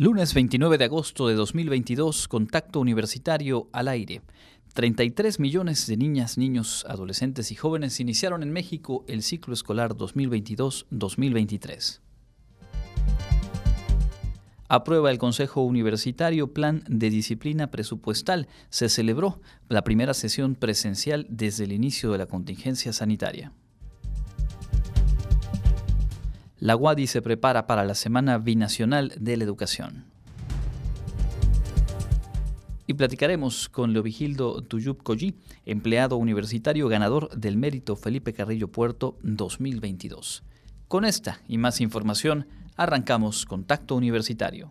Lunes 29 de agosto de 2022, Contacto Universitario al aire. 33 millones de niñas, niños, adolescentes y jóvenes iniciaron en México el ciclo escolar 2022-2023. Aprueba el Consejo Universitario Plan de Disciplina Presupuestal. Se celebró la primera sesión presencial desde el inicio de la contingencia sanitaria. La UADI se prepara para la Semana Binacional de la Educación. Y platicaremos con Leovigildo Tuyup Collí, empleado universitario ganador del mérito Felipe Carrillo Puerto 2022. Con esta y más información, arrancamos Contacto Universitario.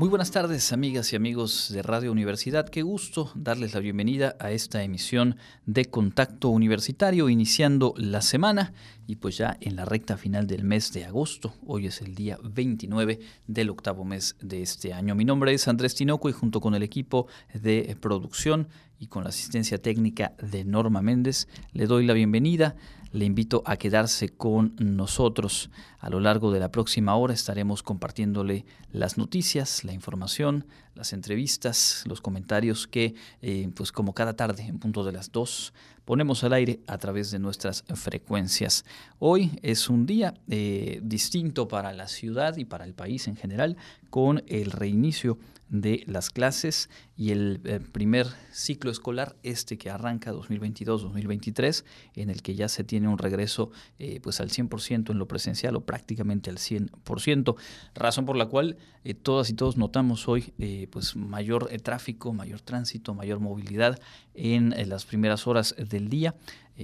Muy buenas tardes, amigas y amigos de Radio Universidad. Qué gusto darles la bienvenida a esta emisión de Contacto Universitario, iniciando la semana y pues ya en la recta final del mes de agosto. Hoy es el día 29 del octavo mes de este año. Mi nombre es Andrés Tinoco y junto con el equipo de producción y con la asistencia técnica de Norma Méndez, le doy la bienvenida le invito a quedarse con nosotros. A lo largo de la próxima hora estaremos compartiéndole las noticias, la información, las entrevistas, los comentarios que, eh, pues como cada tarde, en punto de las dos, ponemos al aire a través de nuestras frecuencias. Hoy es un día eh, distinto para la ciudad y para el país en general, con el reinicio de las clases y el, eh, primer ciclo escolar, este que arranca 2022-2023, en el que ya se tiene un regreso eh, pues al 100% en lo presencial o prácticamente al 100%, razón por la cual eh, todas y todos notamos hoy pues mayor tráfico, mayor tránsito, mayor movilidad en las primeras horas del día.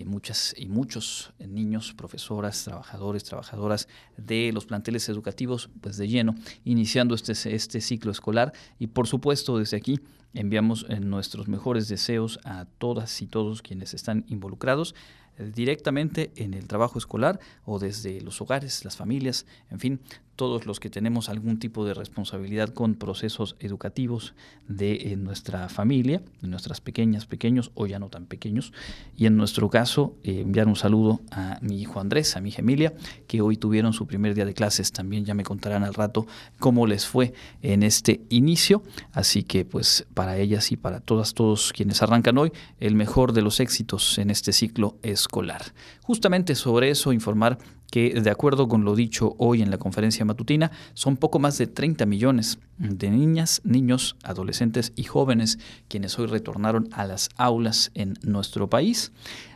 Muchas y muchos niños, profesoras, trabajadores, trabajadoras de los planteles educativos, pues de lleno, iniciando este, este ciclo escolar. Y por supuesto, desde aquí enviamos eh, nuestros mejores deseos a todas y todos quienes están involucrados eh, directamente en el trabajo escolar o desde los hogares, las familias, en fin, todos los que tenemos algún tipo de responsabilidad con procesos educativos de eh, nuestra familia, de nuestras pequeñas, pequeños o ya no tan pequeños. Y en nuestro caso, eh, enviar un saludo a mi hijo Andrés, a mi hija Emilia, que hoy tuvieron su primer día de clases. También ya me contarán al rato cómo les fue en este inicio. Así que pues para ellas y para todas, todos quienes arrancan hoy, el mejor de los éxitos en este ciclo escolar. Justamente sobre eso informar que de acuerdo con lo dicho hoy en la conferencia matutina, son poco más de 30 millones de niñas, niños, adolescentes y jóvenes quienes hoy retornaron a las aulas en nuestro país.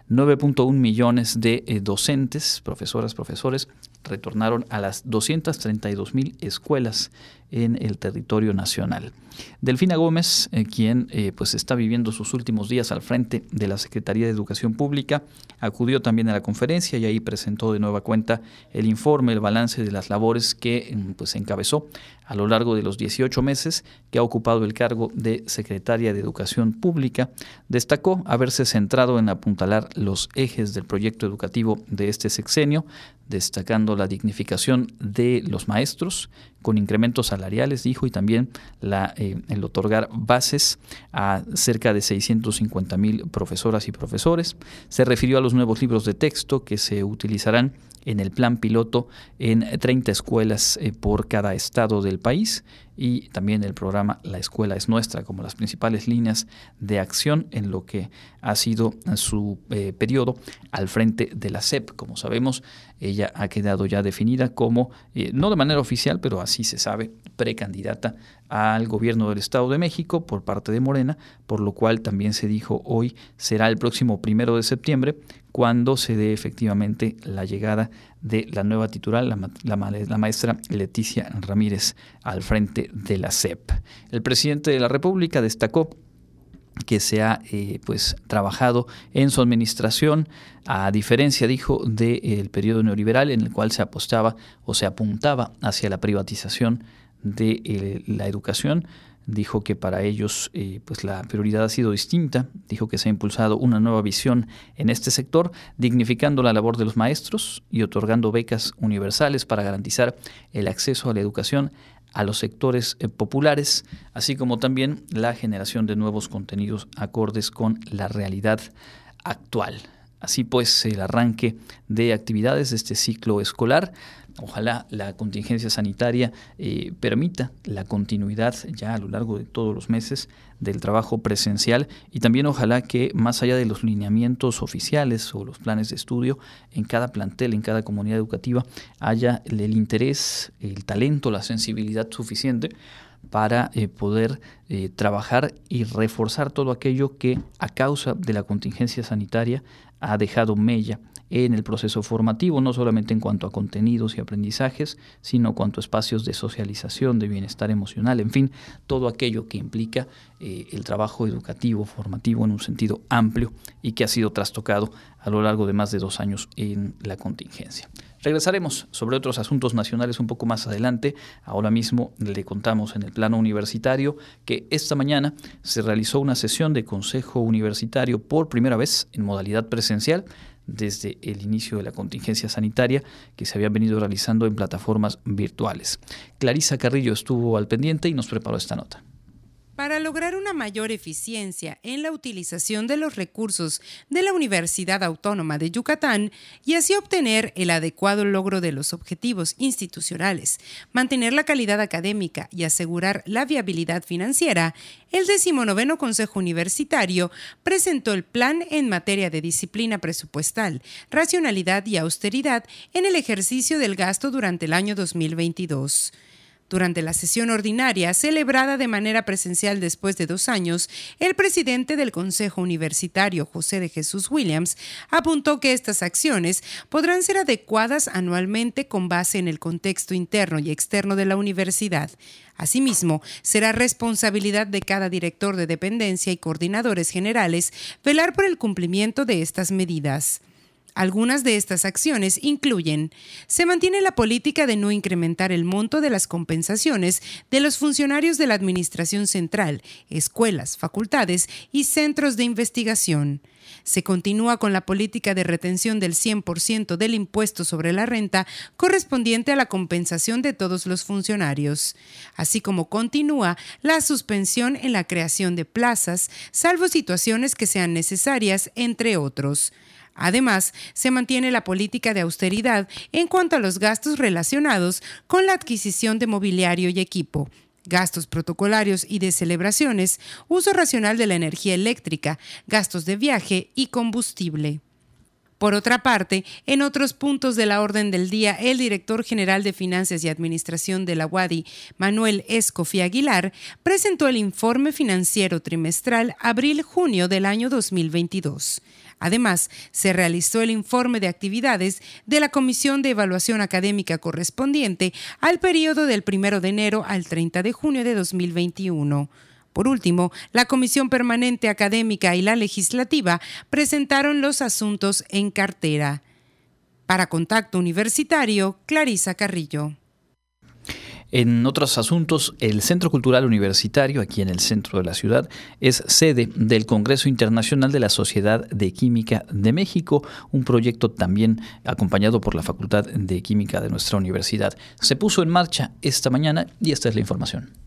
9.1 millones de eh, docentes, profesoras, profesores, retornaron a las 232 mil escuelas en el territorio nacional. Delfina Gómez, eh, quien eh, pues está viviendo sus últimos días al frente de la Secretaría de Educación Pública, acudió también a la conferencia y ahí presentó de nueva cuenta el informe, el balance de las labores que mm, pues encabezó a lo largo de los 18 meses que ha ocupado el cargo de Secretaria de Educación Pública. Destacó haberse centrado en apuntalar los ejes del proyecto educativo de este sexenio, destacando la dignificación de los maestros con incrementos salariales, dijo, y también la, eh, el otorgar bases a cerca de 650 mil profesoras y profesores. Se refirió a los nuevos libros de texto que se utilizarán en el plan piloto en 30 escuelas eh, por cada estado del país y también el programa La Escuela es Nuestra como las principales líneas de acción en lo que ha sido su eh, periodo al frente de la SEP. Como sabemos, ella ha quedado ya definida como, eh, no de manera oficial, pero así se sabe, precandidata al gobierno del Estado de México por parte de Morena, por lo cual también se dijo hoy será el próximo primero de septiembre cuando se dé efectivamente la llegada de la nueva titular, la, maestra Leticia Ramírez, al frente de la CEP. El presidente de la República destacó que se ha eh, pues trabajado en su administración, a diferencia, dijo, del periodo neoliberal en el cual se apostaba o se apuntaba hacia la privatización de eh, la educación dijo que para ellos eh, pues la prioridad ha sido distinta, dijo que se ha impulsado una nueva visión en este sector, dignificando la labor de los maestros y otorgando becas universales para garantizar el acceso a la educación a los sectores eh, populares, así como también la generación de nuevos contenidos acordes con la realidad actual. Así pues, el arranque de actividades de este ciclo escolar Ojalá la contingencia sanitaria eh, permita la continuidad ya a lo largo de todos los meses del trabajo presencial y también ojalá que más allá de los lineamientos oficiales o los planes de estudio, en cada plantel, en cada comunidad educativa, haya el interés, el talento, la sensibilidad suficiente para eh, poder eh, trabajar y reforzar todo aquello que a causa de la contingencia sanitaria ha dejado mella en el proceso formativo, no solamente en cuanto a contenidos y aprendizajes, sino cuanto a espacios de socialización, de bienestar emocional, en fin, todo aquello que implica eh, el trabajo educativo, formativo en un sentido amplio y que ha sido trastocado a lo largo de más de dos años en la contingencia. Regresaremos sobre otros asuntos nacionales un poco más adelante. Ahora mismo le contamos en el plano universitario que esta mañana se realizó una sesión de Consejo Universitario por primera vez en modalidad presencial desde el inicio de la contingencia sanitaria que se había venido realizando en plataformas virtuales. Clarisa Carrillo estuvo al pendiente y nos preparó esta nota. Para lograr una mayor eficiencia en la utilización de los recursos de la Universidad Autónoma de Yucatán y así obtener el adecuado logro de los objetivos institucionales, mantener la calidad académica y asegurar la viabilidad financiera, el decimonoveno Consejo Universitario presentó el plan en materia de disciplina presupuestal, racionalidad y austeridad en el ejercicio del gasto durante el año 2022. Durante la sesión ordinaria, celebrada de manera presencial después de dos años, el presidente del Consejo Universitario, José de Jesús Williams, apuntó que estas acciones podrán ser adecuadas anualmente con base en el contexto interno y externo de la universidad. Asimismo, será responsabilidad de cada director de dependencia y coordinadores generales velar por el cumplimiento de estas medidas. Algunas de estas acciones incluyen, se mantiene la política de no incrementar el monto de las compensaciones de los funcionarios de la Administración Central, escuelas, facultades y centros de investigación. Se continúa con la política de retención del 100% del impuesto sobre la renta correspondiente a la compensación de todos los funcionarios, así como continúa la suspensión en la creación de plazas, salvo situaciones que sean necesarias, entre otros. Además, se mantiene la política de austeridad en cuanto a los gastos relacionados con la adquisición de mobiliario y equipo, gastos protocolarios y de celebraciones, uso racional de la energía eléctrica, gastos de viaje y combustible. Por otra parte, en otros puntos de la orden del día, el director general de Finanzas y Administración de la UADI, Manuel Escofi Aguilar, presentó el informe financiero trimestral abril-junio del año 2022. Además, se realizó el informe de actividades de la Comisión de Evaluación Académica correspondiente al periodo del 1 de enero al 30 de junio de 2021. Por último, la Comisión Permanente Académica y la Legislativa presentaron los asuntos en cartera. Para Contacto Universitario, Clarisa Carrillo. En otros asuntos, el Centro Cultural Universitario, aquí en el centro de la ciudad, es sede del Congreso Internacional de la Sociedad de Química de México, un proyecto también acompañado por la Facultad de Química de nuestra universidad. Se puso en marcha esta mañana y esta es la información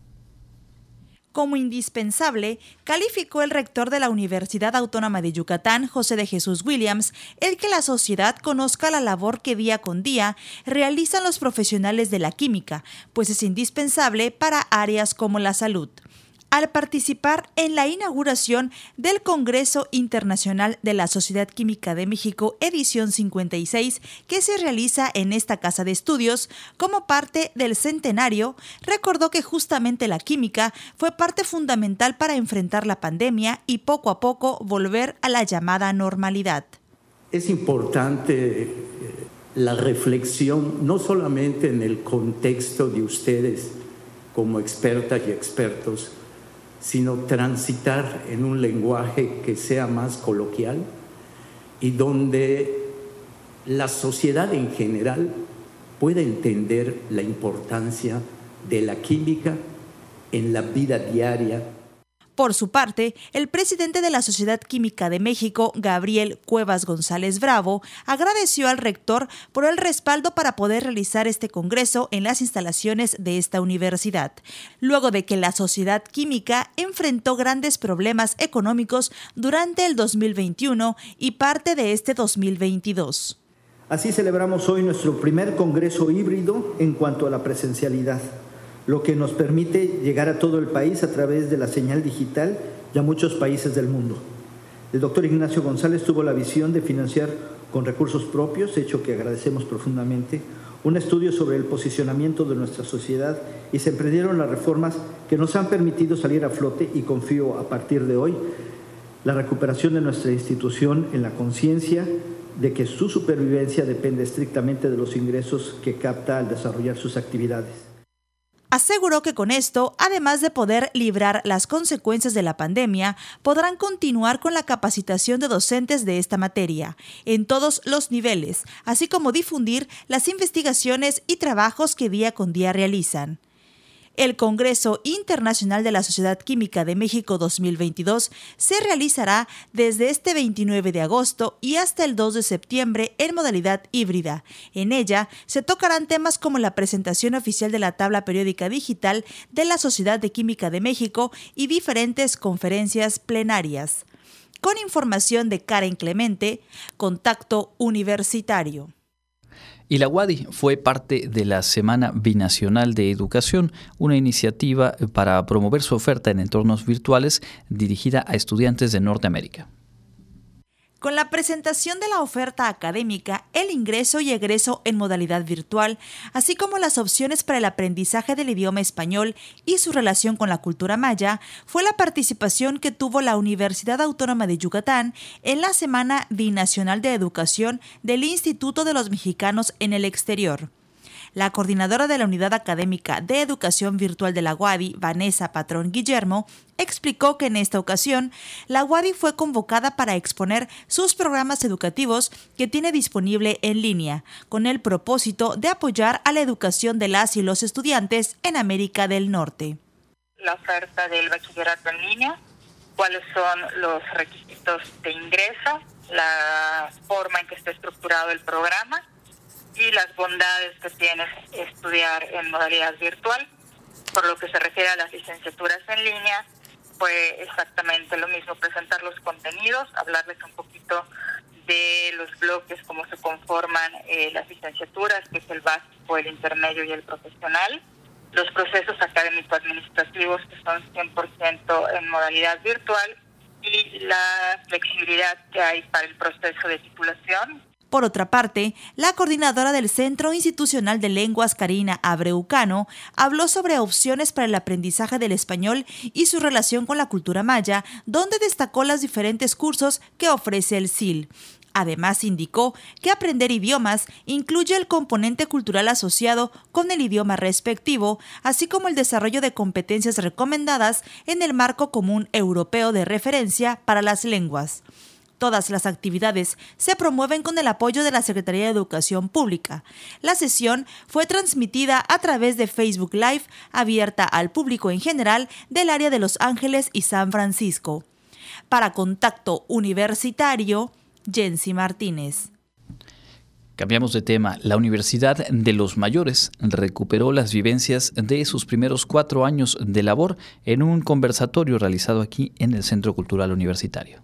como indispensable, calificó el rector de la Universidad Autónoma de Yucatán, José de Jesús Williams, el que la sociedad conozca la labor que día con día realizan los profesionales de la química, pues es indispensable para áreas como la salud al participar en la inauguración del Congreso Internacional de la Sociedad Química de México, edición 56, que se realiza en esta casa de estudios como parte del centenario, recordó que justamente la química fue parte fundamental para enfrentar la pandemia y poco a poco volver a la llamada normalidad. Es importante eh, la reflexión, no solamente en el contexto de ustedes como expertas y expertos, sino transitar en un lenguaje que sea más coloquial y donde la sociedad en general pueda entender la importancia de la química en la vida diaria por su parte, el presidente de la Sociedad Química de México, Gabriel Cuevas González Bravo, agradeció al rector por el respaldo para poder realizar este congreso en las instalaciones de esta universidad, luego de que la Sociedad Química enfrentó grandes problemas económicos durante el 2021 y parte de este 2022. Así celebramos hoy nuestro primer congreso híbrido en cuanto a la presencialidad lo que nos permite llegar a todo el país a través de la señal digital y a muchos países del mundo. El doctor Ignacio González tuvo la visión de financiar con recursos propios, hecho que agradecemos profundamente, un estudio sobre el posicionamiento de nuestra sociedad y se emprendieron las reformas que nos han permitido salir a flote y confío a partir de hoy la recuperación de nuestra institución en la conciencia de que su supervivencia depende estrictamente de los ingresos que capta al desarrollar sus actividades. Aseguró que con esto, además de poder librar las consecuencias de la pandemia, podrán continuar con la capacitación de docentes de esta materia, en todos los niveles, así como difundir las investigaciones y trabajos que día con día realizan. El Congreso Internacional de la Sociedad Química de México 2022 se realizará desde este 29 de agosto y hasta el 2 de septiembre en modalidad híbrida. En ella se tocarán temas como la presentación oficial de la tabla periódica digital de la Sociedad de Química de México y diferentes conferencias plenarias. Con información de Karen Clemente, Contacto Universitario. Y la UADI fue parte de la Semana Binacional de Educación, una iniciativa para promover su oferta en entornos virtuales dirigida a estudiantes de Norteamérica. Con la presentación de la oferta académica, el ingreso y egreso en modalidad virtual, así como las opciones para el aprendizaje del idioma español y su relación con la cultura maya, fue la participación que tuvo la Universidad Autónoma de Yucatán en la Semana Binacional de Educación del Instituto de los Mexicanos en el Exterior. La coordinadora de la Unidad Académica de Educación Virtual de la UADI, Vanessa Patrón Guillermo, explicó que en esta ocasión la UADI fue convocada para exponer sus programas educativos que tiene disponible en línea, con el propósito de apoyar a la educación de las y los estudiantes en América del Norte. La oferta del bachillerato en línea, cuáles son los requisitos de ingreso, la forma en que está estructurado el programa y las bondades que tiene estudiar en modalidad virtual. Por lo que se refiere a las licenciaturas en línea, fue exactamente lo mismo, presentar los contenidos, hablarles un poquito de los bloques, cómo se conforman eh, las licenciaturas, que es el básico, el intermedio y el profesional, los procesos académico-administrativos que son 100% en modalidad virtual y la flexibilidad que hay para el proceso de titulación, por otra parte, la coordinadora del Centro Institucional de Lenguas, Karina Abreucano, habló sobre opciones para el aprendizaje del español y su relación con la cultura maya, donde destacó los diferentes cursos que ofrece el CIL. Además, indicó que aprender idiomas incluye el componente cultural asociado con el idioma respectivo, así como el desarrollo de competencias recomendadas en el marco común europeo de referencia para las lenguas. Todas las actividades se promueven con el apoyo de la Secretaría de Educación Pública. La sesión fue transmitida a través de Facebook Live, abierta al público en general del área de Los Ángeles y San Francisco. Para Contacto Universitario, Jensi Martínez. Cambiamos de tema. La Universidad de los Mayores recuperó las vivencias de sus primeros cuatro años de labor en un conversatorio realizado aquí en el Centro Cultural Universitario.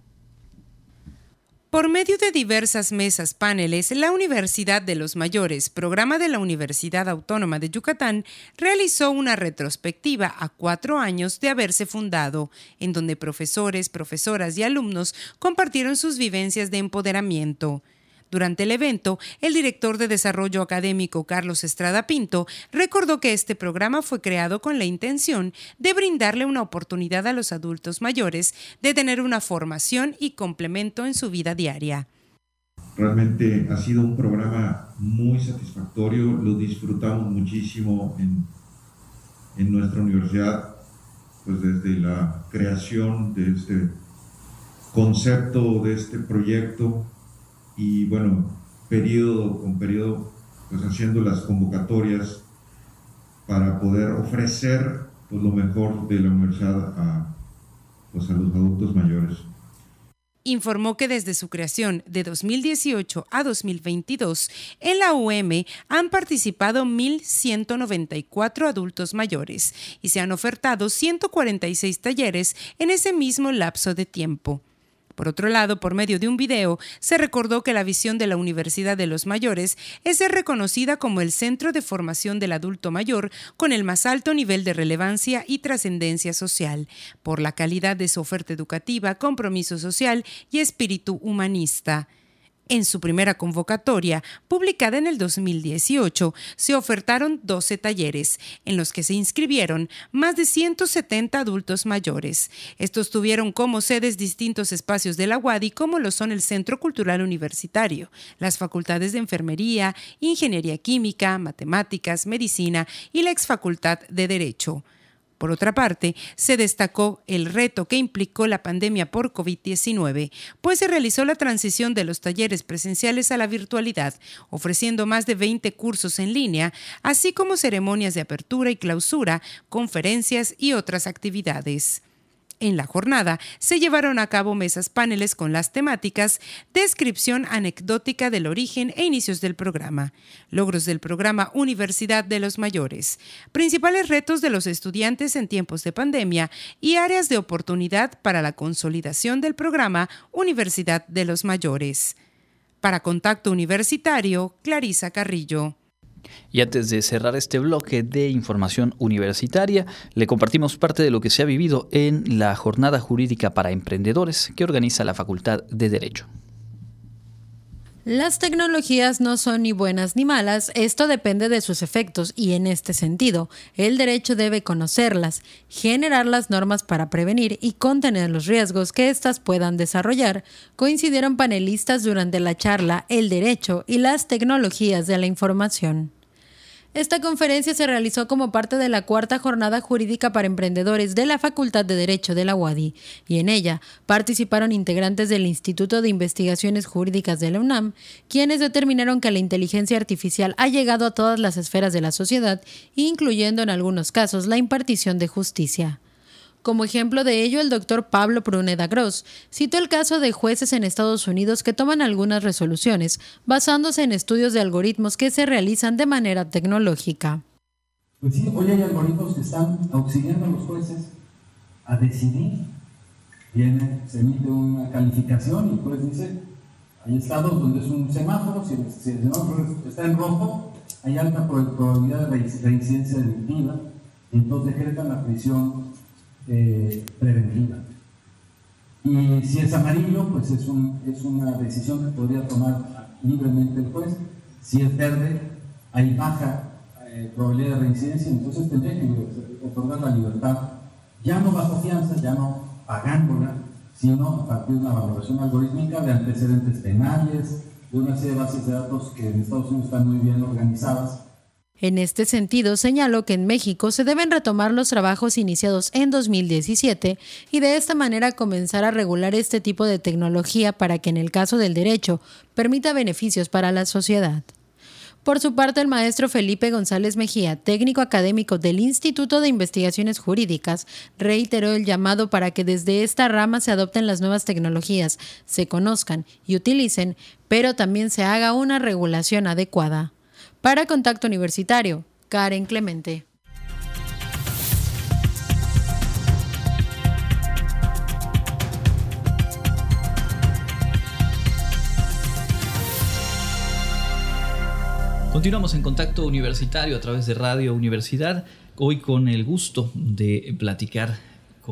Por medio de diversas mesas paneles, la Universidad de los Mayores, programa de la Universidad Autónoma de Yucatán, realizó una retrospectiva a cuatro años de haberse fundado, en donde profesores, profesoras y alumnos compartieron sus vivencias de empoderamiento. Durante el evento, el director de Desarrollo Académico Carlos Estrada Pinto recordó que este programa fue creado con la intención de brindarle una oportunidad a los adultos mayores de tener una formación y complemento en su vida diaria. Realmente ha sido un programa muy satisfactorio, lo disfrutamos muchísimo en, nuestra universidad, pues desde la creación de este concepto, de este proyecto, y bueno, periodo con periodo, pues haciendo las convocatorias para poder ofrecer pues, lo mejor de la universidad a, pues, a los adultos mayores informó que desde su creación de 2018 a 2022, en la UM han participado 1.194 adultos mayores y se han ofertado 146 talleres en ese mismo lapso de tiempo. Por otro lado, por medio de un video, se recordó que la visión de la Universidad de los Mayores es ser reconocida como el centro de formación del adulto mayor con el más alto nivel de relevancia y trascendencia social, por la calidad de su oferta educativa, compromiso social y espíritu humanista. En su primera convocatoria, publicada en el 2018, se ofertaron 12 talleres, en los que se inscribieron más de 170 adultos mayores. Estos tuvieron como sedes distintos espacios de la UADI, como lo son el Centro Cultural Universitario, las facultades de Enfermería, Ingeniería Química, Matemáticas, Medicina y la exfacultad de Derecho. Por otra parte, se destacó el reto que implicó la pandemia por COVID-19, pues se realizó la transición de los talleres presenciales a la virtualidad, ofreciendo más de 20 cursos en línea, así como ceremonias de apertura y clausura, conferencias y otras actividades. En la jornada se llevaron a cabo mesas paneles con las temáticas Descripción anecdótica del origen e inicios del programa, Logros del programa Universidad de los Mayores, Principales retos de los estudiantes en tiempos de pandemia y áreas de oportunidad para la consolidación del programa Universidad de los Mayores. Para Contacto Universitario, Clarisa Carrillo. Y antes de cerrar este bloque de información universitaria, le compartimos parte de lo que se ha vivido en la Jornada Jurídica para Emprendedores que organiza la Facultad de Derecho. Las tecnologías no son ni buenas ni malas, esto depende de sus efectos y en este sentido, el derecho debe conocerlas, generar las normas para prevenir y contener los riesgos que éstas puedan desarrollar, coincidieron panelistas durante la charla El derecho y las tecnologías de la información. Esta conferencia se realizó como parte de la cuarta jornada jurídica para emprendedores de la Facultad de Derecho de la UADI y en ella participaron integrantes del Instituto de Investigaciones Jurídicas de la UNAM, quienes determinaron que la inteligencia artificial ha llegado a todas las esferas de la sociedad, incluyendo en algunos casos la impartición de justicia. Como ejemplo de ello, el doctor Pablo Pruneda Gross citó el caso de jueces en Estados Unidos que toman algunas resoluciones basándose en estudios de algoritmos que se realizan de manera tecnológica. Pues sí, hoy hay algoritmos que están auxiliando a los jueces a decidir. Viene, se emite una calificación y el juez dice, hay estados donde es un semáforo, si el, semáforo está en rojo, hay alta probabilidad de reincidencia delictiva, y entonces decretan la prisión eh, preventiva. Y si es amarillo, pues es, un, es una decisión que podría tomar libremente el juez. Si es verde, hay baja eh, probabilidad de reincidencia, entonces tendría que otorgar la libertad, ya no bajo fianza, ya no pagándola, sino a partir de una valoración algorítmica de antecedentes penales, de una serie de bases de datos que en Estados Unidos están muy bien organizadas en este sentido, señaló que en México se deben retomar los trabajos iniciados en 2017 y de esta manera comenzar a regular este tipo de tecnología para que en el caso del derecho permita beneficios para la sociedad. Por su parte, el maestro Felipe González Mejía, técnico académico del Instituto de Investigaciones Jurídicas, reiteró el llamado para que desde esta rama se adopten las nuevas tecnologías, se conozcan y utilicen, pero también se haga una regulación adecuada. Para Contacto Universitario, Karen Clemente. Continuamos en contacto universitario a través de Radio Universidad, hoy con el gusto de platicar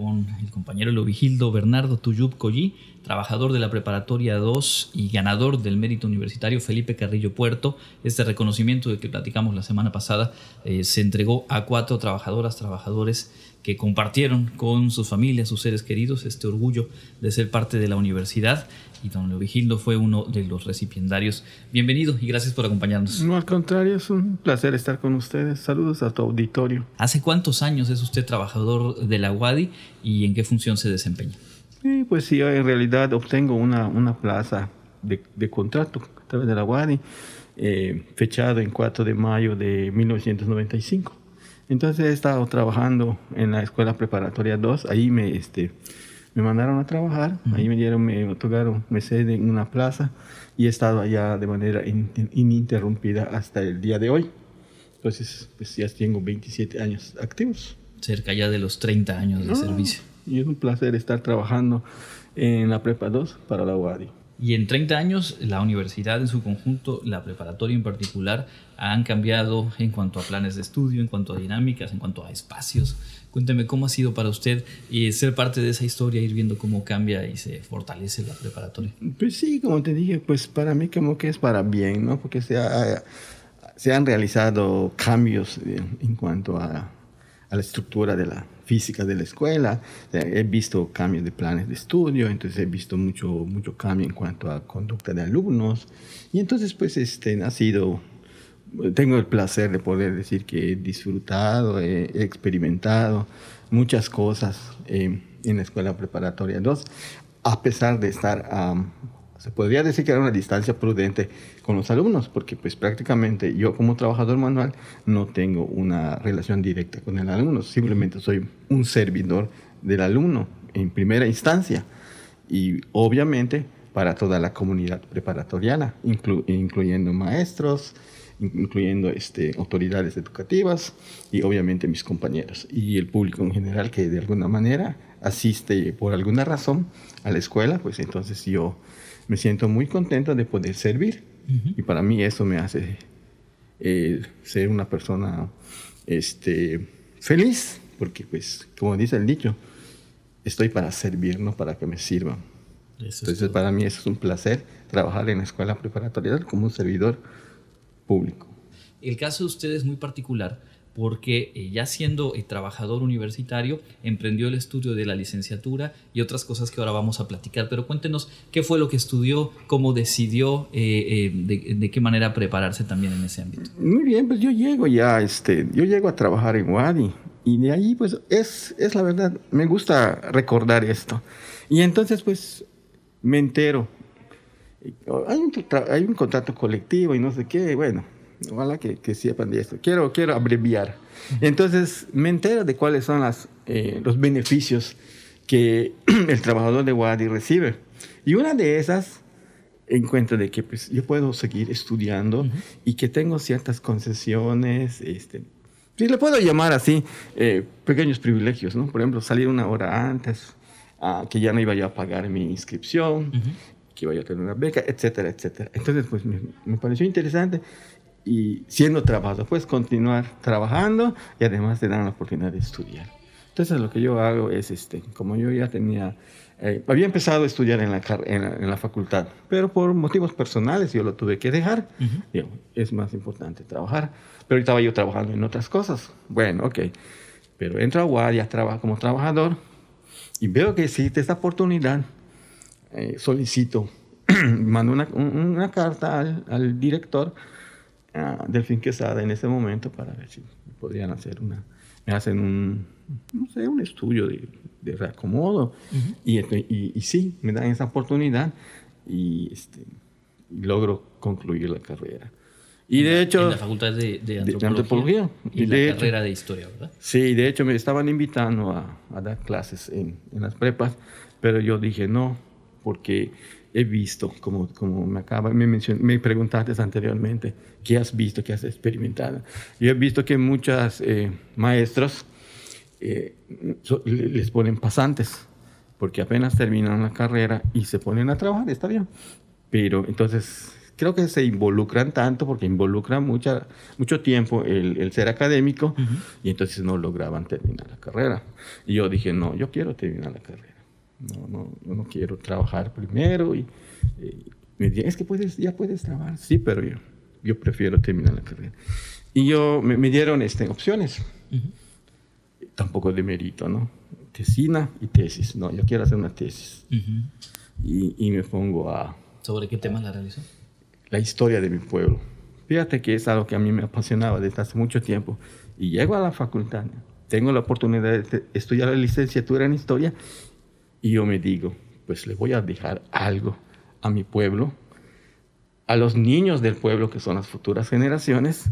con el compañero Lovigildo Bernardo Tuyub Collí, trabajador de la Preparatoria 2 y ganador del mérito universitario Felipe Carrillo Puerto. Este reconocimiento de que platicamos la semana pasada eh, se entregó a cuatro trabajadoras, trabajadores que compartieron con sus familias, sus seres queridos, este orgullo de ser parte de la universidad. Y don Lovigildo fue uno de los recipiendarios. Bienvenido y gracias por acompañarnos. No, al contrario, es un placer estar con ustedes. Saludos a tu auditorio. ¿Hace cuántos años es usted trabajador de la UADI y en qué función se desempeña? Sí, pues sí, en realidad obtengo una, una plaza de, de, contrato a través de la UADI, eh, fechado en 4 de mayo de 1995. Entonces he estado trabajando en la escuela preparatoria 2, ahí me, este, me mandaron a trabajar, ahí me dieron, me otorgaron me sede en una plaza y he estado allá de manera ininterrumpida hasta el día de hoy. Entonces, pues ya tengo 27 años activos. Cerca ya de los 30 años de servicio. Y es un placer estar trabajando en la Prepa 2 para la UADI. Y en 30 años, la universidad en su conjunto, la preparatoria en particular, han cambiado en cuanto a planes de estudio, en cuanto a dinámicas, en cuanto a espacios. Cuénteme cómo ha sido para usted y ser parte de esa historia, ir viendo cómo cambia y se fortalece la preparatoria. Pues sí, como te dije, pues para mí como que es para bien, ¿no? Porque se, se han realizado cambios en cuanto a, a la estructura de la física de la escuela, he visto cambios de planes de estudio, entonces he visto mucho, mucho cambio en cuanto a conducta de alumnos, y entonces pues este, ha sido, tengo el placer de poder decir que he disfrutado, he, experimentado muchas cosas eh, en la escuela preparatoria 2, a pesar de estar se podría decir que era una distancia prudente con los alumnos, porque pues prácticamente yo como trabajador manual no tengo una relación directa con el alumno, simplemente soy un servidor del alumno en primera instancia y obviamente para toda la comunidad preparatoriana, incluyendo maestros, incluyendo este, autoridades educativas y obviamente mis compañeros y el público en general que de alguna manera asiste por alguna razón a la escuela, pues entonces yo me siento muy contento de poder servir. Y para mí eso me hace eh, ser una persona este, feliz, porque pues, como dice el dicho, estoy para servir, no para que me sirvan. Entonces, para mí eso es un placer trabajar en la escuela preparatoria como un servidor público. El caso de usted es muy particular porque eh, ya siendo eh, trabajador universitario emprendió el estudio de la licenciatura y otras cosas que ahora vamos a platicar. Pero cuéntenos qué fue lo que estudió, cómo decidió, eh, de, qué manera prepararse también en ese ámbito. Muy bien, pues yo llego ya, este, yo llego a trabajar en Wadi y de ahí pues es, es la verdad, me gusta recordar esto. Y entonces pues me entero. Hay un, hay un contrato colectivo y no sé qué, bueno, Ojalá que, que, sepan de esto. Quiero, quiero abreviar. Entonces, me entero de cuáles son las, eh, los beneficios que el trabajador de Wadi recibe. Y una de esas, encuentro de que pues, yo puedo seguir estudiando y que tengo ciertas concesiones, este, si le puedo llamar así, eh, pequeños privilegios, ¿no? Por ejemplo, salir una hora antes, ah, que ya no iba yo a pagar mi inscripción, que iba yo a tener una beca, etcétera, etcétera. Entonces, pues me, me pareció interesante y siendo trabajador, puedes continuar trabajando y además te dan la oportunidad de estudiar. Entonces lo que yo hago es, este, como yo ya tenía, eh, había empezado a estudiar en la, en la, facultad, pero por motivos personales yo lo tuve que dejar. es más importante trabajar. Pero estaba yo trabajando en otras cosas. Bueno, ok. Pero entro a Guardia, trabajo como trabajador y veo que existe esta oportunidad. Eh, solicito, mando una, una carta al, al director del fin Quesada en ese momento para ver si podrían hacer una, me hacen un, no sé, un estudio de, de reacomodo y, y, y, sí, me dan esa oportunidad y, este, logro concluir la carrera. Y de hecho... En la facultad de, de antropología. y, la carrera de historia, ¿verdad? Sí, de hecho me estaban invitando a, a dar clases en, en, las prepas, pero yo dije no, porque he visto, como, como me acaba, me, me preguntaste anteriormente, ¿qué has visto, qué has experimentado? Yo he visto que muchos eh, maestros eh, les ponen pasantes, porque apenas terminan la carrera y se ponen a trabajar, está bien. Pero entonces creo que se involucran tanto porque involucran mucha, mucho tiempo el, ser académico y entonces no lograban terminar la carrera. Y yo dije, no, yo quiero terminar la carrera. No, no, no quiero trabajar primero. Y, me dicen, es que puedes, ya puedes trabajar. Sí, pero yo, yo prefiero terminar la carrera. Y yo, me, me dieron este, opciones. Tampoco de mérito, ¿no? Tesina y tesis. No, yo quiero hacer una tesis. y, y, me pongo a... ¿Sobre qué tema la realizó? La historia de mi pueblo. Fíjate que es algo que a mí me apasionaba desde hace mucho tiempo. Y llego a la facultad, tengo la oportunidad de estudiar la licenciatura en historia y yo me digo, pues le voy a dejar algo a mi pueblo, a los niños del pueblo que son las futuras generaciones.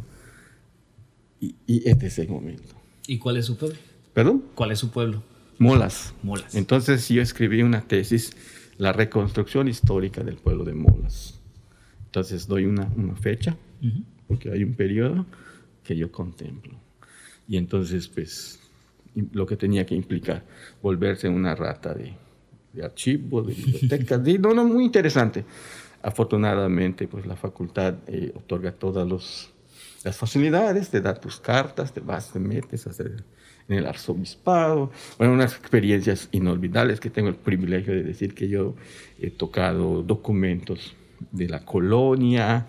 Y, este es el momento. ¿Y cuál es su pueblo? ¿Perdón? ¿Cuál es su pueblo? Molas. Molas. Entonces yo escribí una tesis, la reconstrucción histórica del pueblo de Molas. Entonces doy una, una fecha, porque hay un periodo que yo contemplo. Y entonces, pues, lo que tenía que implicar, volverse una rata de, de archivo, de bibliotecas, de, no, no, muy interesante. Afortunadamente, pues la facultad eh, otorga todas las facilidades, te da tus cartas, te vas, te metes a hacer en el arzobispado. Bueno, unas experiencias inolvidables que tengo el privilegio de decir que yo he tocado documentos de la colonia,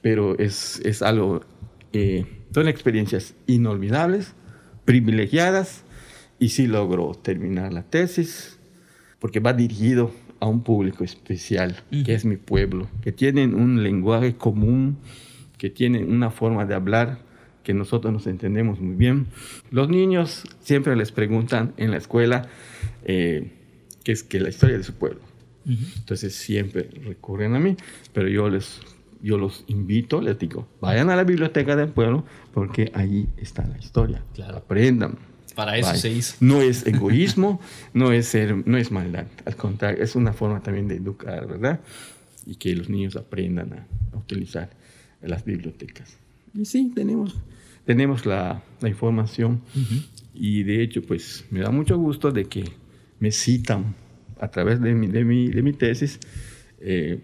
pero es, es algo, eh, son experiencias inolvidables, privilegiadas, y sí logro terminar la tesis, porque va dirigido a un público especial, que es mi pueblo, que tienen un lenguaje común, que tienen una forma de hablar que nosotros nos entendemos muy bien. Los niños siempre les preguntan en la escuela eh, qué es que la historia de su pueblo. Entonces siempre recurren a mí, pero yo les yo los invito, les digo, vayan a la biblioteca del pueblo porque allí está la historia. Aprendan. Para eso se hizo. No es egoísmo, no es ser, no es maldad. Al contrario, es una forma también de educar, ¿verdad? Y que los niños aprendan a, utilizar las bibliotecas. Y sí, tenemos, tenemos la, la información. Y de hecho, pues me da mucho gusto de que me citan a través de mi, de mi, de mi tesis eh,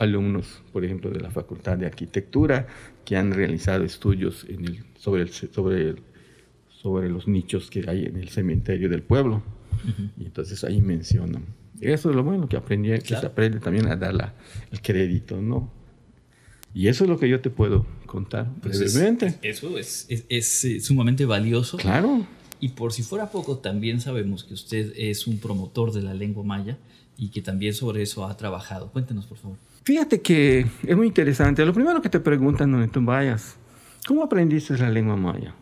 alumnos, por ejemplo, de la Facultad de Arquitectura, que han realizado estudios en el, sobre, el, sobre, sobre los nichos que hay en el cementerio del pueblo. Y entonces ahí mencionan. Eso es lo bueno que aprendí, que se aprende también a dar el crédito, ¿no? Y eso es lo que yo te puedo contar Pues brevemente. es- eso es, es- es, eh, sumamente valioso. Claro. Y por si fuera poco, también sabemos que usted es un promotor de la lengua maya y que también sobre eso ha trabajado. Cuéntenos, por favor. Fíjate que es muy interesante. Lo primero que te preguntan donde tú vayas, ¿cómo aprendiste la lengua maya?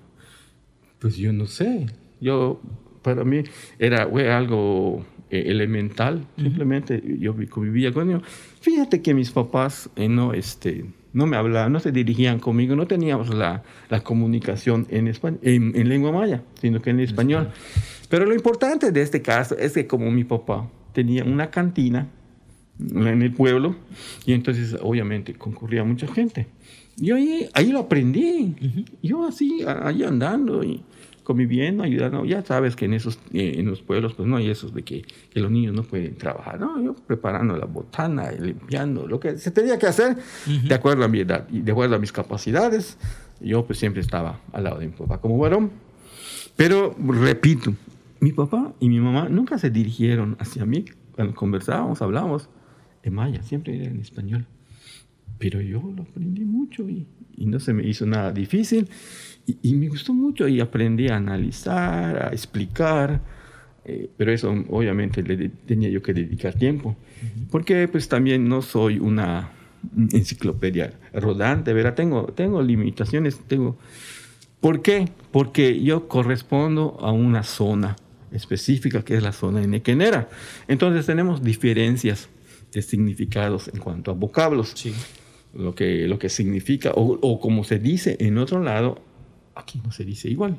Pues yo no sé. Yo, para mí, era fue algo eh, elemental. Simplemente yo vi- convivía con ellos. Fíjate que mis papás eh, no, este, no me hablaban, no se dirigían conmigo, no teníamos la, la comunicación en, español, en, en lengua maya, sino que en español. Pero lo importante de este caso es que como mi papá tenía una cantina, en el pueblo y entonces obviamente concurría mucha gente. Yo ahí, ahí lo aprendí, yo así, ahí andando y conviviendo, ayudando. Ya sabes que en esos eh, en los pueblos pues no hay eso de que, que los niños no pueden trabajar. No, yo preparando la botana, y limpiando, lo que se tenía que hacer de acuerdo a mi edad y de acuerdo a mis capacidades. Yo pues siempre estaba al lado de mi papá como varón. Pero repito, mi papá y mi mamá nunca se dirigieron hacia mí cuando conversábamos, hablábamos en maya, siempre era en español. Pero yo lo aprendí mucho y, y no se me hizo nada difícil y, y me gustó mucho y aprendí a analizar, a explicar, eh, pero eso obviamente le de- tenía yo que dedicar tiempo, porque pues también no soy una enciclopedia rodante, ¿verdad? Tengo, tengo limitaciones, tengo... ¿Por qué? Porque yo correspondo a una zona específica que es la zona de Nequenera. Entonces tenemos diferencias de significados en cuanto a vocablos. Lo, que, lo que significa, o, o como se dice en otro lado, aquí no se dice igual.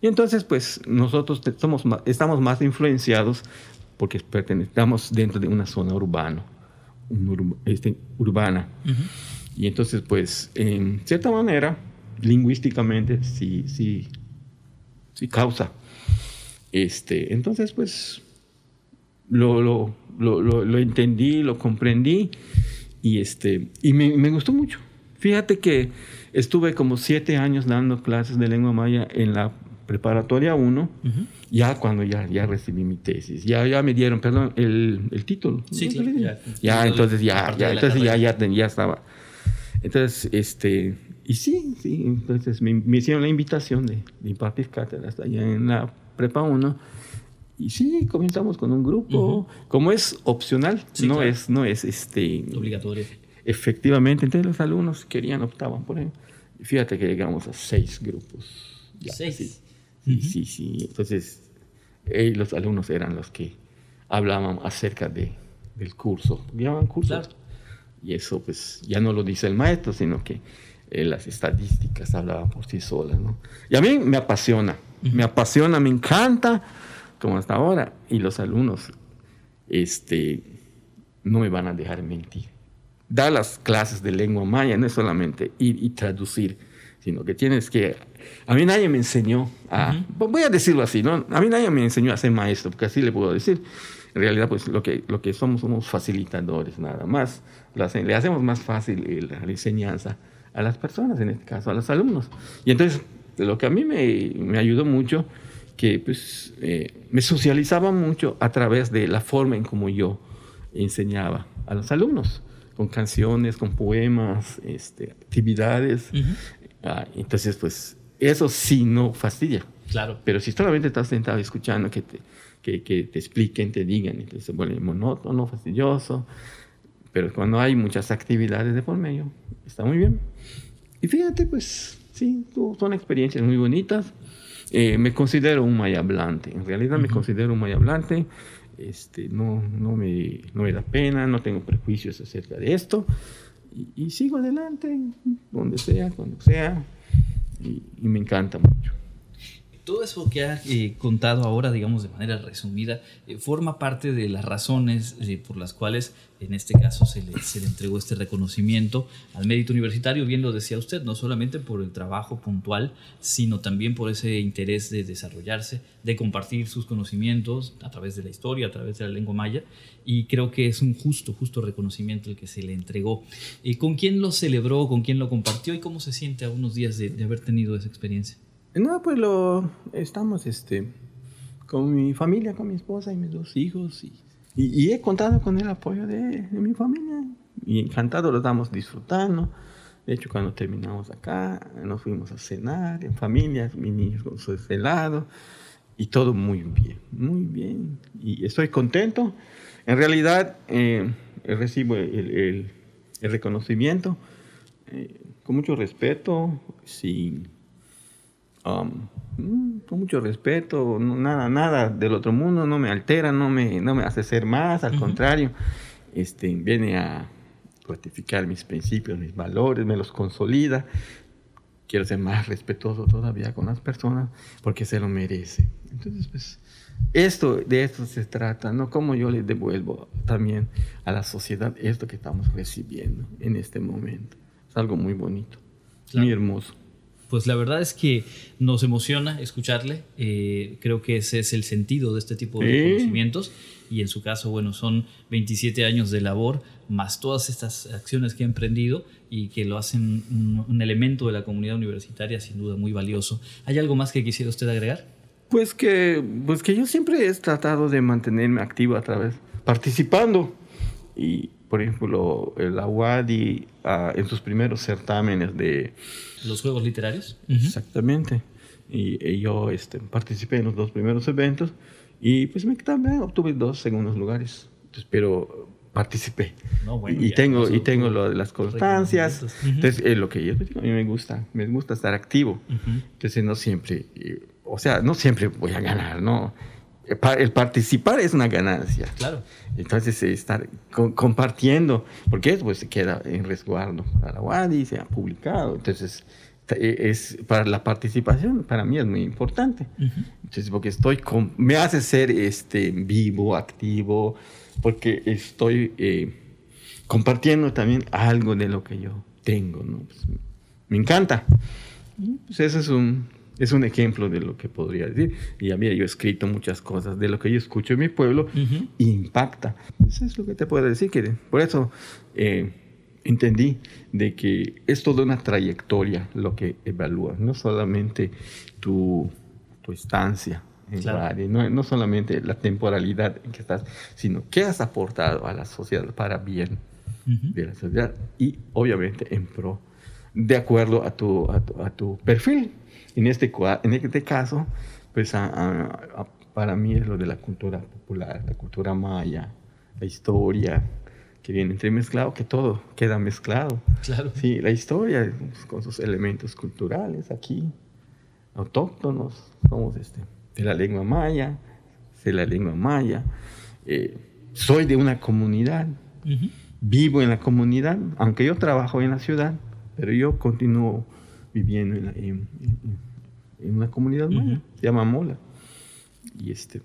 Y entonces, pues nosotros somos estamos más influenciados porque pertenecemos dentro de una zona urbana, un este, urbana. Y entonces, pues, en cierta manera, lingüísticamente, sí, sí, sí causa. Este, entonces, pues, lo, lo, lo, lo- lo entendí, lo comprendí y, este, y me, me gustó mucho. Fíjate que estuve como siete años dando clases de lengua maya en la preparatoria 1, ya cuando ya, ya recibí mi tesis, ya, ya me dieron, perdón, el, el título. Sí, ¿no? claro, ya. Ya, entonces ya, ya, entonces ya, ya, ya estaba. Entonces, este, y sí, sí, entonces me, me hicieron la invitación de, de impartir cátedras allá en la prepa 1. Y sí, comenzamos con un grupo. Como es opcional, Sí, no, claro. es, no es este, Obligatorio. Efectivamente, entonces los alumnos querían, optaban por él. Fíjate que llegamos a seis grupos. Ya, Seis. Sí, sí, sí, sí. Entonces, eh, los alumnos eran los que hablaban acerca de, del curso. Llamaban curso. Claro. Y eso, pues, ya no lo dice el maestro, sino que eh, las estadísticas hablaban por sí solas, ¿no? Y a mí me apasiona, me apasiona, me encanta, como hasta ahora, y los alumnos este, no me van a dejar mentir. Dar las clases de lengua maya no es solamente ir y traducir, sino que tienes que... A mí nadie me enseñó a... Voy a decirlo así, ¿no? A mí nadie me enseñó a ser maestro, porque así le puedo decir. En realidad, pues lo que, lo que somos somos facilitadores, nada más. Le hacemos más fácil la enseñanza a las personas, en este caso a los alumnos. Y entonces, lo que a mí me, me ayudó mucho, que pues eh, me socializaba mucho a través de la forma en como yo enseñaba a los alumnos, con canciones, con poemas, este, actividades. Ah, entonces, pues eso sí no fastidia. Claro. Pero si solamente estás sentado escuchando que te, que, que te expliquen, te digan, entonces se vuelve monótono, fastidioso. Pero cuando hay muchas actividades de por medio, está muy bien. Y fíjate, pues sí, son experiencias muy bonitas. Eh, me considero un maya hablante, en realidad me considero un maya hablante. Este, no, no, me, no me da pena, no tengo prejuicios acerca de esto. Y, sigo adelante, donde sea, cuando sea. y me encanta mucho todo eso que ha eh, contado ahora, digamos de manera resumida, eh, forma parte de las razones eh, por las cuales en este caso se le, entregó este reconocimiento al mérito universitario, bien lo decía usted, no solamente por el trabajo puntual, sino también por ese interés de desarrollarse, de compartir sus conocimientos a través de la historia, a través de la lengua maya, y creo que es un justo, justo reconocimiento el que se le entregó. ¿Con quién lo celebró, con quién lo compartió y cómo se siente a unos días de haber tenido esa experiencia? No, pues lo estamos este, con mi familia, con mi esposa y mis dos hijos. Y, y, he contado con el apoyo de, de, mi familia. Y encantado lo estamos disfrutando. De hecho, cuando terminamos acá, nos fuimos a cenar en familia, mi niño con su helado. Y todo muy bien, muy bien. Y estoy contento. En realidad, eh, recibo el, el, el reconocimiento eh, con mucho respeto, sin Um, mm, con mucho respeto, nada, nada del otro mundo, no me altera, no me, no me hace ser más, al contrario, este, viene a ratificar mis principios, mis valores, me los consolida. Quiero ser más respetuoso todavía con las personas porque se lo merece. Entonces, pues, esto, de esto se trata, ¿no? Como yo les devuelvo también a la sociedad esto que estamos recibiendo en este momento. Es algo muy bonito, muy hermoso pues la verdad es que nos emociona escucharle. Eh, creo que ese es el sentido de este tipo de conocimientos. Y en su caso, bueno, son 27 años de labor, más todas estas acciones que ha emprendido y que lo hacen un, elemento de la comunidad universitaria sin duda muy valioso. ¿Hay algo más que quisiera usted agregar? Pues que, pues que yo siempre he tratado de mantenerme activo a través, participando. Y, por ejemplo, la UADI ah, en sus primeros certámenes de los Juegos Literarios. Exactamente. Y, yo este, participé en los dos primeros eventos y pues me también obtuve dos segundos lugares. pero participé. y, tengo, y tengo lo las constancias. Entonces, es lo que yo digo, a mí me gusta, me gusta estar activo. Entonces, no siempre, o sea, no siempre voy a ganar, ¿no? El participar es una ganancia. Claro. Entonces, estar compartiendo, porque eso pues, se queda en resguardo para la WADI, se ha publicado. Entonces, e, es para la participación, para mí es muy importante. Entonces, porque estoy, me hace ser este, vivo, activo, porque estoy eh, compartiendo también algo de lo que yo tengo, ¿no? Pues, me encanta. Pues eso es un, es un ejemplo de lo que podría decir. Y a mí yo he escrito muchas cosas de lo que yo escucho en mi pueblo y impacta. Eso es lo que te puedo decir. Que por eso eh, entendí de que es toda una trayectoria lo que evalúa, no solamente tu, tu estancia en claro. no, no, solamente la temporalidad en que estás, sino qué has aportado a la sociedad para bien de la sociedad y obviamente en pro, de acuerdo a tu, a tu, a tu perfil en este, en este caso, pues para mí es lo de la cultura popular, la cultura maya, la historia, que viene entremezclado, que todo queda mezclado. Claro. Sí, la historia pues, con sus elementos culturales aquí, autóctonos, somos este, de la lengua maya, de la lengua maya. Eh, soy de una comunidad, vivo en la comunidad, aunque yo trabajo en la ciudad, pero yo continúo viviendo en, una comunidad maya, se llama Mola. Y este,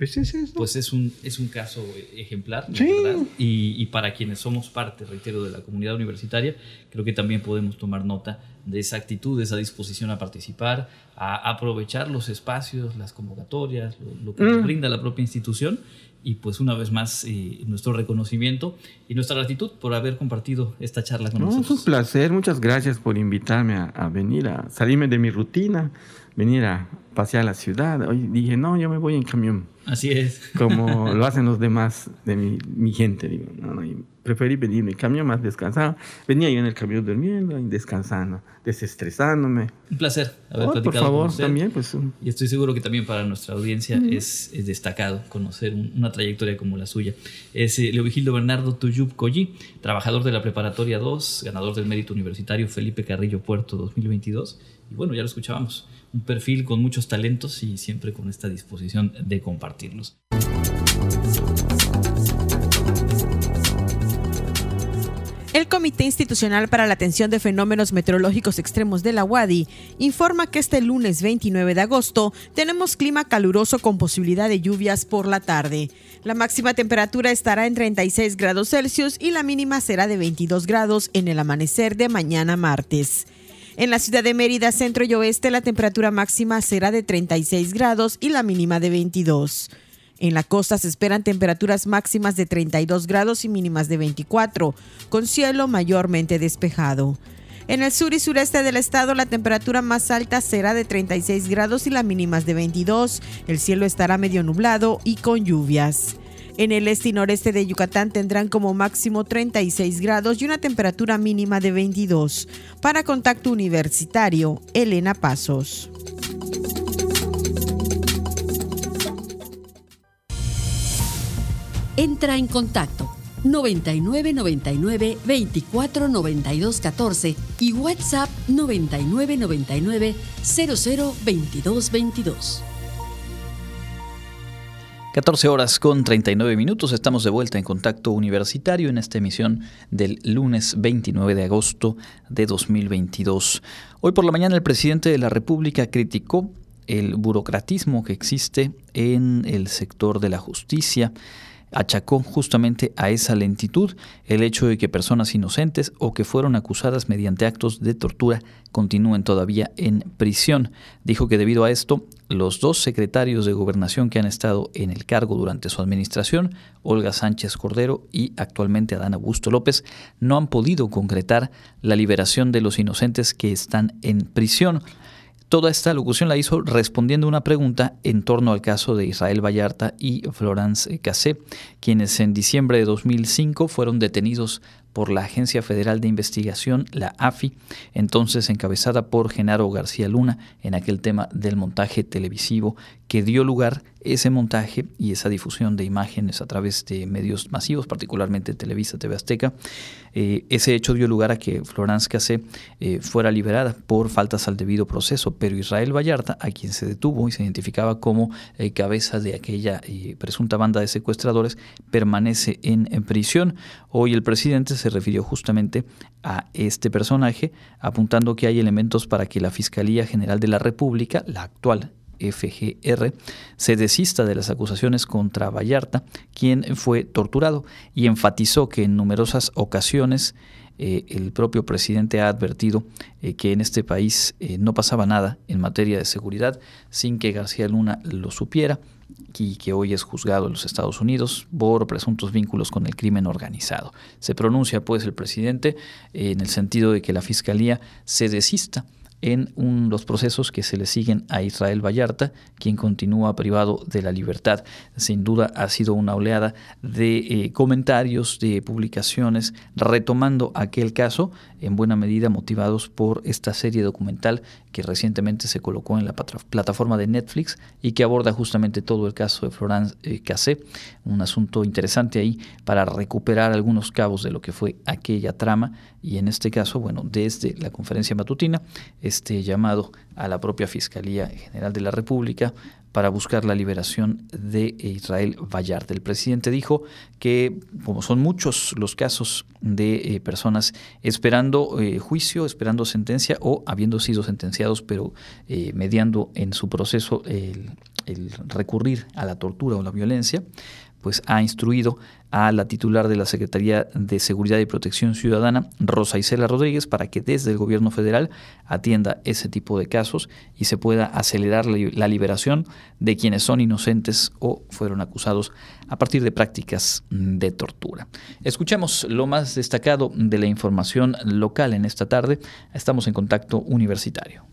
pues es Pues es un, es un caso ejemplar, ¿verdad? Y, para quienes somos parte, reitero, de la comunidad universitaria, creo que también podemos tomar nota de esa actitud, de esa disposición a participar, a aprovechar los espacios, las convocatorias, lo, que nos mm. brinda la propia institución. Y pues una vez más, eh, nuestro reconocimiento y nuestra gratitud por haber compartido esta charla con nosotros. Es un placer, muchas gracias por invitarme a, a venir, a salirme de mi rutina, venir a pasear la ciudad. Hoy dije, no, yo me voy en camión. Así es. Como lo hacen los demás de mi, mi gente. Digo, no, no, preferí venir en mi camión más descansado. Venía yo en el camión durmiendo y descansando, desestresándome. Un placer haber oh, platicado Por favor, también. Pues, y estoy seguro que también para nuestra audiencia es, es, destacado conocer una trayectoria como la suya. Es eh, Leovigildo Bernardo Tuyub Colli, trabajador de la Preparatoria 2, ganador del Mérito Universitario Felipe Carrillo Puerto 2022. Y bueno, ya lo escuchábamos un perfil con muchos talentos y siempre con esta disposición de compartirlos. El Comité Institucional para la Atención de Fenómenos Meteorológicos Extremos de la UADI informa que este lunes 29 de agosto tenemos clima caluroso con posibilidad de lluvias por la tarde. La máxima temperatura estará en 36 grados Celsius y la mínima será de 22 grados en el amanecer de mañana martes. En la ciudad de Mérida, centro y oeste, la temperatura máxima será de 36 grados y la mínima de 22. En la costa se esperan temperaturas máximas de 32 grados y mínimas de 24, con cielo mayormente despejado. En el sur y sureste del estado la temperatura más alta será de 36 grados y la mínima de 22. El cielo estará medio nublado y con lluvias. En el este y noreste de Yucatán tendrán como máximo 36 grados y una temperatura mínima de 22. Para Contacto Universitario, Elena Pasos. Entra en contacto 9999 24 92 14 y WhatsApp 9999 00 22 22. 14 horas con 39 minutos, estamos de vuelta en contacto universitario en esta emisión del lunes 29 de agosto de 2022. Hoy por la mañana el presidente de la República criticó el burocratismo que existe en el sector de la justicia achacó justamente a esa lentitud el hecho de que personas inocentes o que fueron acusadas mediante actos de tortura continúen todavía en prisión. Dijo que debido a esto, los dos secretarios de gobernación que han estado en el cargo durante su administración, Olga Sánchez Cordero y actualmente Adán Augusto López, no han podido concretar la liberación de los inocentes que están en prisión. Toda esta locución la hizo respondiendo una pregunta en torno al caso de Israel Vallarta y Florence Cassé, quienes en diciembre de 2005 fueron detenidos por la Agencia Federal de Investigación, la AFI, entonces encabezada por Genaro García Luna en aquel tema del montaje televisivo que dio lugar ese montaje y esa difusión de imágenes a través de medios masivos, particularmente Televisa, TV Azteca, eh, ese hecho dio lugar a que Florence Cassé eh, fuera liberada por faltas al debido proceso, pero Israel Vallarta, a quien se detuvo y se identificaba como eh, cabeza de aquella presunta banda de secuestradores, permanece en, en prisión. Hoy el presidente se refirió justamente a este personaje, apuntando que hay elementos para que la Fiscalía General de la República, la actual FGR, se desista de las acusaciones contra Vallarta, quien fue torturado, y enfatizó que en numerosas ocasiones eh, el propio presidente ha advertido eh, que en este país eh, no pasaba nada en materia de seguridad sin que García Luna lo supiera y que hoy es juzgado en los Estados Unidos por presuntos vínculos con el crimen organizado. Se pronuncia pues el presidente en el sentido de que la Fiscalía se desista en los procesos que se le siguen a Israel Vallarta, quien continúa privado de la libertad. Sin duda ha sido una oleada de eh, comentarios, de publicaciones, retomando aquel caso, en buena medida motivados por esta serie documental que recientemente se colocó en la plataforma de Netflix y que aborda justamente todo el caso de Florence eh, Cassé, un asunto interesante ahí para recuperar algunos cabos de lo que fue aquella trama y en este caso, bueno, desde la conferencia matutina, este llamado a la propia Fiscalía General de la República para buscar la liberación de Israel Vallarta. El presidente dijo que, como son muchos los casos de eh, personas esperando eh, juicio, esperando sentencia o habiendo sido sentenciados, pero eh, mediando en su proceso el recurrir a la tortura o la violencia, pues ha instruido a la titular de la Secretaría de Seguridad y Protección Ciudadana, Rosa Isela Rodríguez, para que desde el gobierno federal atienda ese tipo de casos y se pueda acelerar la liberación de quienes son inocentes o fueron acusados a partir de prácticas de tortura. Escuchemos lo más destacado de la información local en esta tarde. Estamos en contacto universitario.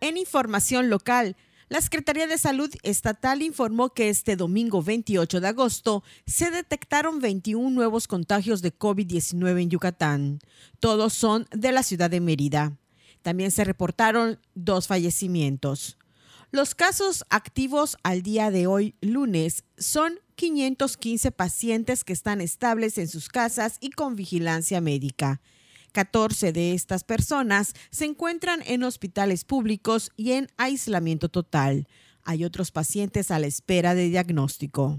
En información local, la Secretaría de Salud Estatal informó que este domingo 28 de agosto se detectaron 21 nuevos contagios de COVID-19 en Yucatán. Todos son de la ciudad de Mérida. También se reportaron dos fallecimientos. Los casos activos al día de hoy, lunes, son 515 pacientes que están estables en sus casas y con vigilancia médica. 14 de estas personas se encuentran en hospitales públicos y en aislamiento total. Hay otros pacientes a la espera de diagnóstico.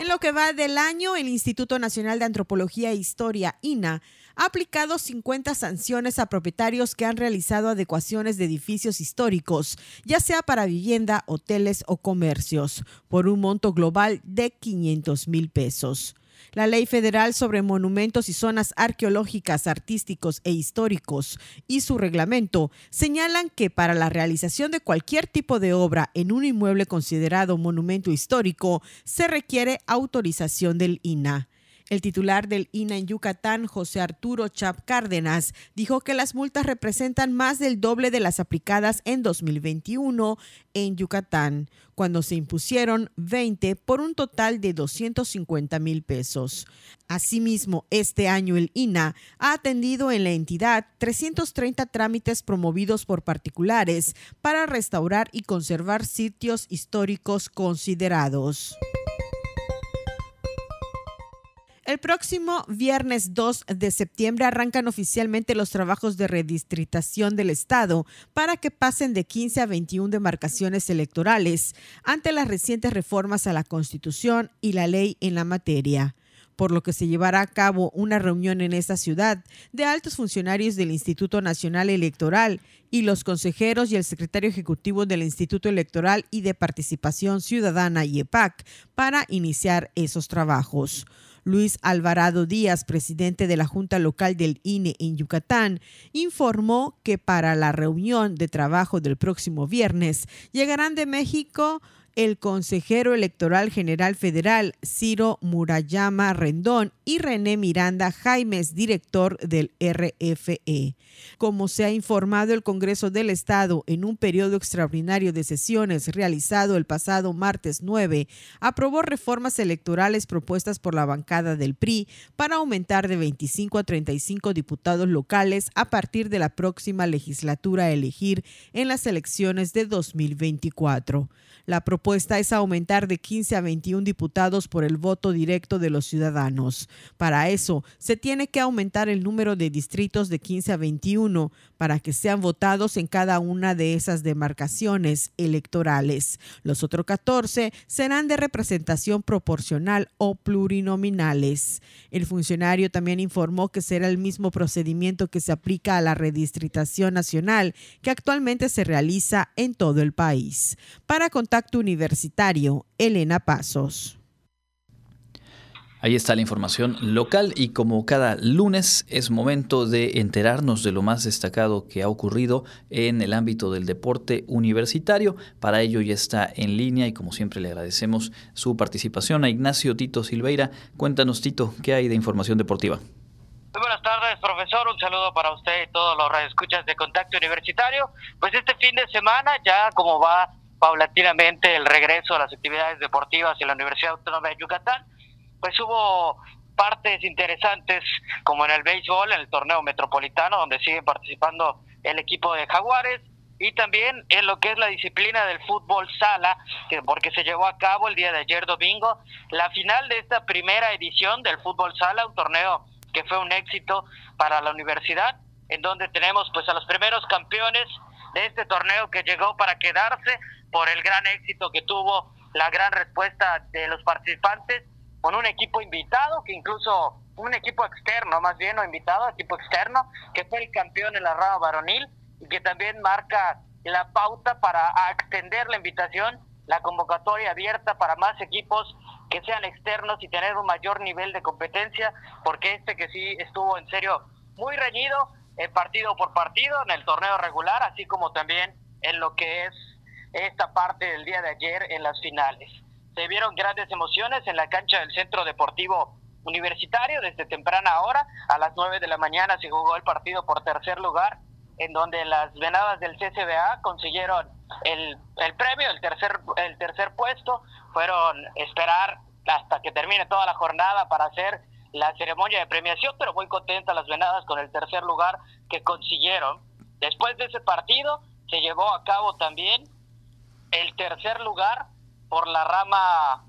En lo que va del año, el Instituto Nacional de Antropología e Historia, INA, ha aplicado 50 sanciones a propietarios que han realizado adecuaciones de edificios históricos, ya sea para vivienda, hoteles o comercios, por un monto global de 500 mil pesos. La Ley Federal sobre Monumentos y Zonas Arqueológicas, Artísticos e Históricos y su reglamento señalan que para la realización de cualquier tipo de obra en un inmueble considerado monumento histórico se requiere autorización del INA. El titular del INA en Yucatán, José Arturo Chap Cárdenas, dijo que las multas representan más del doble de las aplicadas en 2021 en Yucatán, cuando se impusieron 20 por un total de 250 mil pesos. Asimismo, este año el INA ha atendido en la entidad 330 trámites promovidos por particulares para restaurar y conservar sitios históricos considerados. El próximo viernes 2 de septiembre arrancan oficialmente los trabajos de redistritación del Estado para que pasen de 15 a 21 demarcaciones electorales ante las recientes reformas a la Constitución y la ley en la materia por lo que se llevará a cabo una reunión en esta ciudad de altos funcionarios del Instituto Nacional Electoral y los consejeros y el secretario ejecutivo del Instituto Electoral y de Participación Ciudadana IEPAC para iniciar esos trabajos. Luis Alvarado Díaz, presidente de la Junta Local del INE en Yucatán, informó que para la reunión de trabajo del próximo viernes llegarán de México el consejero electoral general federal Ciro Murayama Rendón y René Miranda Jaimes, director del RFE. Como se ha informado el Congreso del Estado en un periodo extraordinario de sesiones realizado el pasado martes 9, aprobó reformas electorales propuestas por la bancada del PRI para aumentar de 25 a 35 diputados locales a partir de la próxima legislatura a elegir en las elecciones de 2024. La propuesta es aumentar de 15 a 21 diputados por el voto directo de los ciudadanos. Para eso, se tiene que aumentar el número de distritos de 15 a 21 para que sean votados en cada una de esas demarcaciones electorales. Los otros 14 serán de representación proporcional o plurinominales. El funcionario también informó que será el mismo procedimiento que se aplica a la redistritación nacional que actualmente se realiza en todo el país. Para Contacto Universitario, Elena Pasos. Ahí está la información local y como cada lunes es momento de enterarnos de lo más destacado que ha ocurrido en el ámbito del deporte universitario. Para ello ya está en línea y como siempre le agradecemos su participación a Ignacio Tito Silveira. Cuéntanos Tito, ¿qué hay de información deportiva? Muy buenas tardes, profesor. Un saludo para usted y todos los radioescuchas de Contacto Universitario. Pues este fin de semana ya como va paulatinamente el regreso a las actividades deportivas en la Universidad Autónoma de Yucatán, pues hubo partes interesantes como en el béisbol, en el torneo metropolitano, donde siguen participando el equipo de Jaguares, y también en lo que es la disciplina del fútbol sala, que porque se llevó a cabo el día de ayer domingo la final de esta primera edición del fútbol sala, un torneo que fue un éxito para la universidad, en donde tenemos pues a los primeros campeones de este torneo que llegó para quedarse por el gran éxito que tuvo, la gran respuesta de los participantes con un equipo invitado que incluso un equipo externo, más bien no invitado, equipo externo, que fue el campeón en la rama varonil y que también marca la pauta para extender la invitación, la convocatoria abierta para más equipos que sean externos y tener un mayor nivel de competencia, porque este que sí estuvo en serio muy reñido, en partido por partido, en el torneo regular, así como también en lo que es esta parte del día de ayer en las finales. Se vieron grandes emociones en la cancha del Centro Deportivo Universitario desde temprana hora. A las 9 de la mañana se jugó el partido por tercer lugar, en donde las venadas del CCBA consiguieron el, el premio, el tercer, el tercer puesto. Fueron esperar hasta que termine toda la jornada para hacer la ceremonia de premiación, pero muy contentas las venadas con el tercer lugar que consiguieron. Después de ese partido se llevó a cabo también el tercer lugar por la rama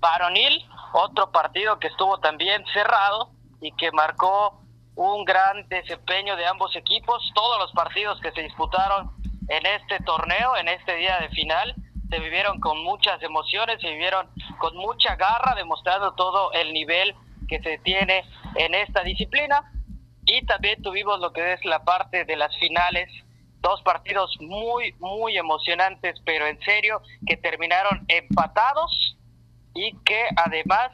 varonil, otro partido que estuvo también cerrado y que marcó un gran desempeño de ambos equipos. Todos los partidos que se disputaron en este torneo, en este día de final, se vivieron con muchas emociones, se vivieron con mucha garra, demostrando todo el nivel que se tiene en esta disciplina. Y también tuvimos lo que es la parte de las finales dos partidos muy, muy emocionantes, pero en serio, que terminaron empatados y que además,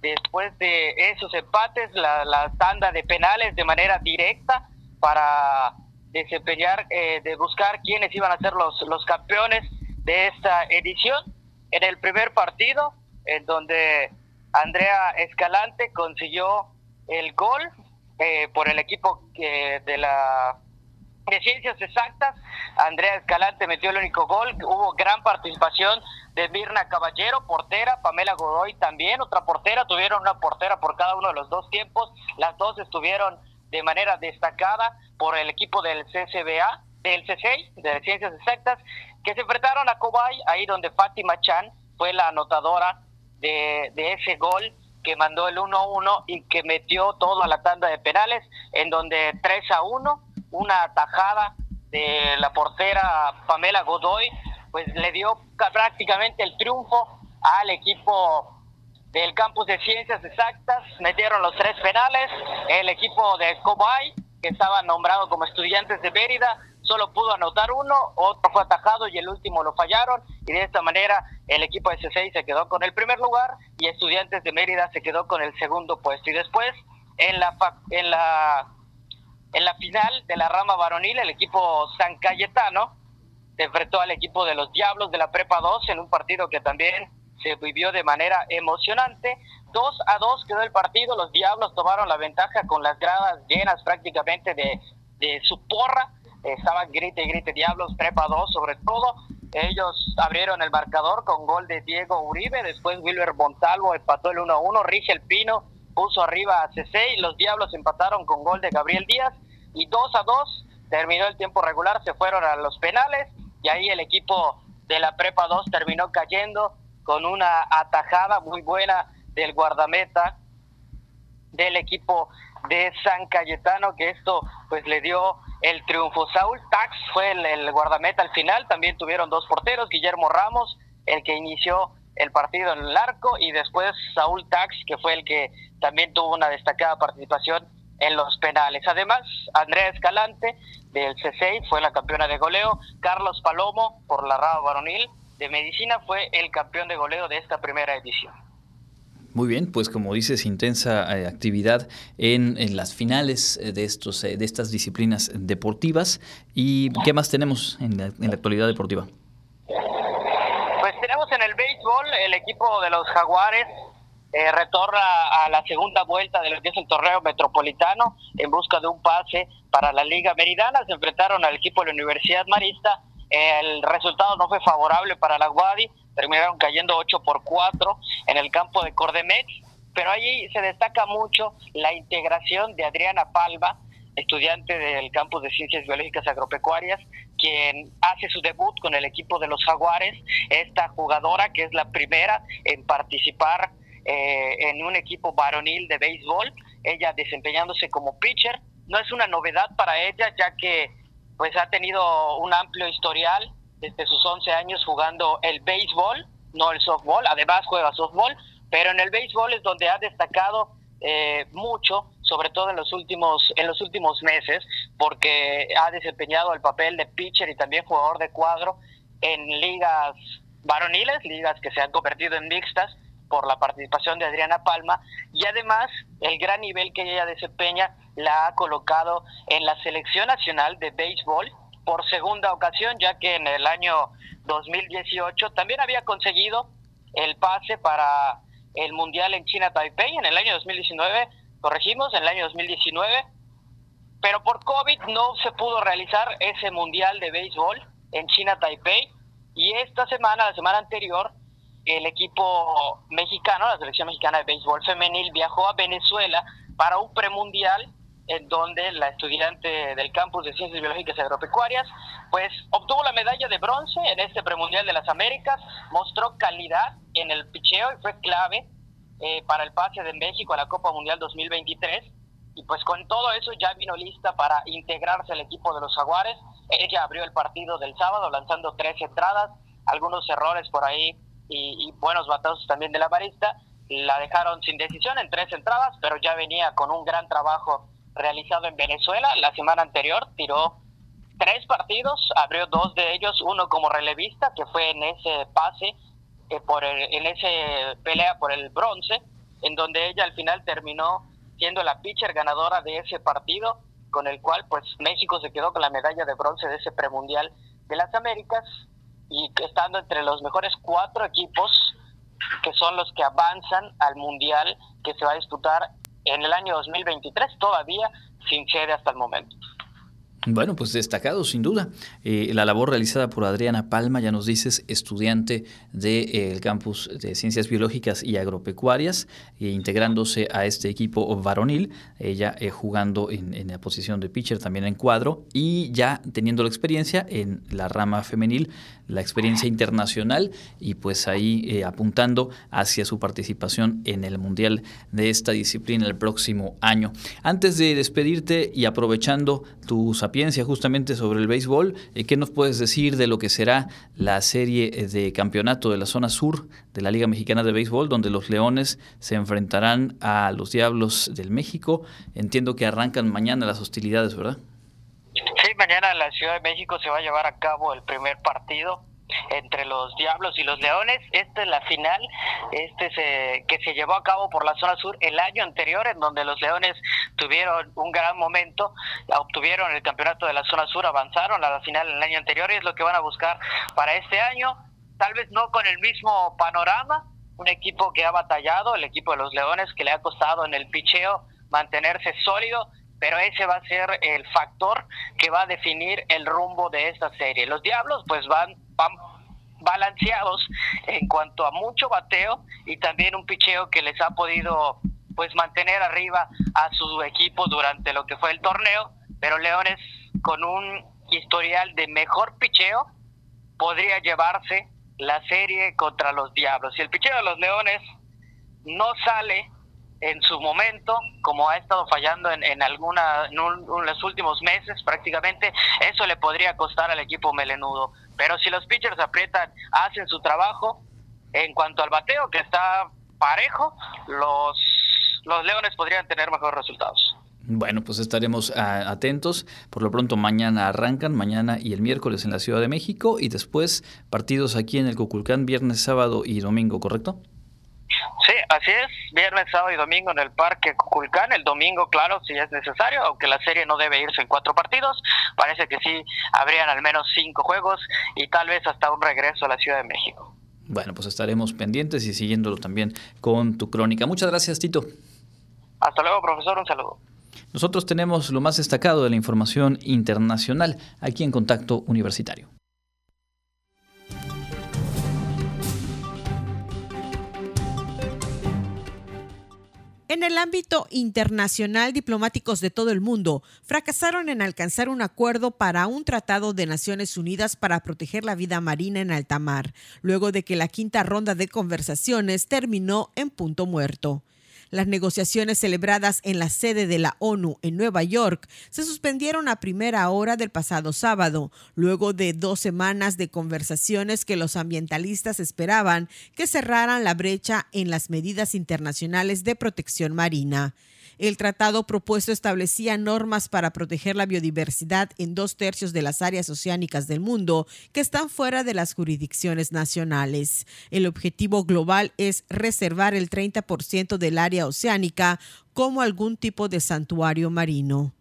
después de esos empates, la, tanda de penales de manera directa para desempeñar, eh, de buscar quiénes iban a ser los, los campeones de esta edición. En el primer partido, en donde Andrea Escalante consiguió el gol eh, por el equipo eh, de la de Ciencias Exactas, Andrea Escalante metió el único gol, hubo gran participación de Mirna Caballero, portera, Pamela Godoy también, otra portera, tuvieron una portera por cada uno de los dos tiempos, las dos estuvieron de manera destacada por el equipo del CCBA, del CC, de Ciencias Exactas, que se enfrentaron a Cobay, ahí donde Fátima Chan fue la anotadora de, de ese gol que mandó el 1-1 y que metió toda la tanda de penales, en donde 3 a 1 una atajada de la portera Pamela Godoy, pues le dio prácticamente el triunfo al equipo del campus de ciencias exactas, metieron los tres penales, el equipo de Cobay, que estaba nombrado como estudiantes de Mérida, solo pudo anotar uno, otro fue atajado y el último lo fallaron, y de esta manera el equipo de C6 se quedó con el primer lugar y estudiantes de Mérida se quedó con el segundo puesto. Y después, en la, en la en la final de la rama varonil, el equipo San Cayetano se enfrentó al equipo de los Diablos de la Prepa 2 en un partido que también se vivió de manera emocionante. 2 a 2 quedó el partido, los Diablos tomaron la ventaja con las gradas llenas prácticamente de, de su porra. Estaban grite y grite Diablos, Prepa 2 sobre todo. Ellos abrieron el marcador con gol de Diego Uribe, después Wilber Montalvo empató el 1 a 1, Rigel Pino puso arriba a C6, los Diablos empataron con gol de Gabriel Díaz y 2 a 2 terminó el tiempo regular, se fueron a los penales y ahí el equipo de la Prepa 2 terminó cayendo con una atajada muy buena del guardameta del equipo de San Cayetano, que esto pues le dio el triunfo. Saúl Tax fue el, guardameta al final, también tuvieron dos porteros, Guillermo Ramos, el que inició el partido en el arco, y después Saúl Tax, que fue el que también tuvo una destacada participación en los penales. Además, Andrea Escalante del C6 fue la campeona de goleo, Carlos Palomo por la rama varonil de medicina fue el campeón de goleo de esta primera edición. Muy bien, pues como dices, intensa eh, actividad en, las finales de, estos, eh, de estas disciplinas deportivas. ¿Y qué más tenemos en la, en la actualidad deportiva? Pues tenemos en el béisbol el equipo de los Jaguares eh, retorna a la segunda vuelta de lo que es el torneo metropolitano en busca de un pase para la Liga Meridana. Se enfrentaron al equipo de la Universidad Marista. El resultado no fue favorable para la Guadi. Terminaron cayendo 8 por 4 en el campo de Cordemex. Pero allí se destaca mucho la integración de Adriana Palma, estudiante del campus de Ciencias Biológicas Agropecuarias, quien hace su debut con el equipo de los Jaguares, esta jugadora que es la primera en participar eh, en un equipo varonil de béisbol, ella desempeñándose como pitcher. No es una novedad para ella, ya que pues ha tenido un amplio historial desde sus 11 años jugando el béisbol, no el softball, además juega softball, pero en el béisbol es donde ha destacado eh, mucho, sobre todo en los últimos en los últimos meses, porque ha desempeñado el papel de pitcher y también jugador de cuadro en ligas varoniles, ligas que se han convertido en mixtas por la participación de Adriana Palma y además el gran nivel que ella desempeña la ha colocado en la selección nacional de béisbol por segunda ocasión, ya que en el año 2018 también había conseguido el pase para el Mundial en China Taipei. En el año 2019, corregimos, en el año 2019, pero por COVID no se pudo realizar ese Mundial de Béisbol en China Taipei. Y esta semana, la semana anterior, el equipo mexicano, la selección mexicana de béisbol femenil, viajó a Venezuela para un premundial en donde la estudiante del campus de Ciencias Biológicas y Agropecuarias, pues obtuvo la medalla de bronce en este premundial de las Américas, mostró calidad en el picheo y fue clave eh, para el pase de México a la Copa Mundial 2023. Y pues con todo eso ya vino lista para integrarse al equipo de los Jaguares. Ella abrió el partido del sábado lanzando tres entradas, algunos errores por ahí y, buenos batazos también de la barista. La dejaron sin decisión en tres entradas, pero ya venía con un gran trabajo realizado en Venezuela. La semana anterior tiró tres partidos, abrió dos de ellos, uno como relevista, que fue en ese pase, eh, por en ese pelea por el bronce, en donde ella al final terminó siendo la pitcher ganadora de ese partido, con el cual pues México se quedó con la medalla de bronce de ese premundial de las Américas y estando entre los mejores cuatro equipos que son los que avanzan al mundial que se va a disputar en el año 2023, todavía sin sede hasta el momento. Bueno, pues destacado sin duda. Eh, la labor realizada por Adriana Palma, ya nos dices, estudiante del eh, campus de Ciencias Biológicas y Agropecuarias, e integrándose a este equipo varonil, ella jugando en, la posición de pitcher, también en cuadro, y ya teniendo la experiencia en la rama femenil, la experiencia internacional, y pues ahí apuntando hacia su participación en el Mundial de esta disciplina el próximo año. Antes de despedirte y aprovechando justamente sobre el béisbol. Eh, ¿Qué nos puedes decir de lo que será la serie eh, de campeonato de la zona sur de la Liga Mexicana de Béisbol, donde los Leones se enfrentarán a los Diablos del México? Entiendo que arrancan mañana las hostilidades, ¿verdad? Sí, mañana en la Ciudad de México se va a llevar a cabo el primer partido entre los Diablos y los Leones. Esta es la final este se, que se llevó a cabo por la zona sur el año anterior, en donde los Leones tuvieron un gran momento, obtuvieron el campeonato de la zona sur, avanzaron a la final el año anterior y es lo que van a buscar para este año. Tal vez no con el mismo panorama, un equipo que ha batallado, el equipo de los Leones, que le ha costado en el picheo mantenerse sólido, pero ese va a ser el factor que va a definir el rumbo de esta serie. Los Diablos pues van, van balanceados en cuanto a mucho bateo y también un picheo que les ha podido pues mantener arriba a su equipo durante lo que fue el torneo, pero Leones con un historial de mejor picheo podría llevarse la serie contra los Diablos. Si el picheo de los Leones no sale en su momento, como ha estado fallando en, en alguna en, los últimos meses prácticamente, eso le podría costar al equipo melenudo. Pero si los pitchers aprietan, hacen su trabajo, en cuanto al bateo que está parejo, los, los Leones podrían tener mejores resultados. Bueno, pues estaremos ah, atentos. Por lo pronto mañana arrancan, mañana y el miércoles en la Ciudad de México y después partidos aquí en el Cuculcán viernes, sábado y domingo, ¿correcto? Sí, así es, viernes, sábado y domingo en el Parque Cuculcán, el domingo, claro, si es necesario, aunque la serie no debe irse en cuatro partidos, parece que sí habrían al menos cinco juegos y tal vez hasta un regreso a la Ciudad de México. Bueno, pues estaremos pendientes y siguiéndolo también con tu crónica. Muchas gracias, Tito. Hasta luego, profesor, un saludo. Nosotros tenemos lo más destacado de la información internacional aquí en Contacto Universitario. En el ámbito internacional, diplomáticos de todo el mundo fracasaron en alcanzar un acuerdo para un tratado de Naciones Unidas para proteger la vida marina en alta mar, luego de que la quinta ronda de conversaciones terminó en punto muerto. Las negociaciones celebradas en la sede de la ONU en Nueva York se suspendieron a primera hora del pasado sábado, luego de dos semanas de conversaciones que los ambientalistas esperaban que cerraran la brecha en las medidas internacionales de protección marina. El tratado propuesto establecía normas para proteger la biodiversidad en dos tercios de las áreas oceánicas del mundo que están fuera de las jurisdicciones nacionales. El objetivo global es reservar el 30% del área oceánica como algún tipo de santuario marino.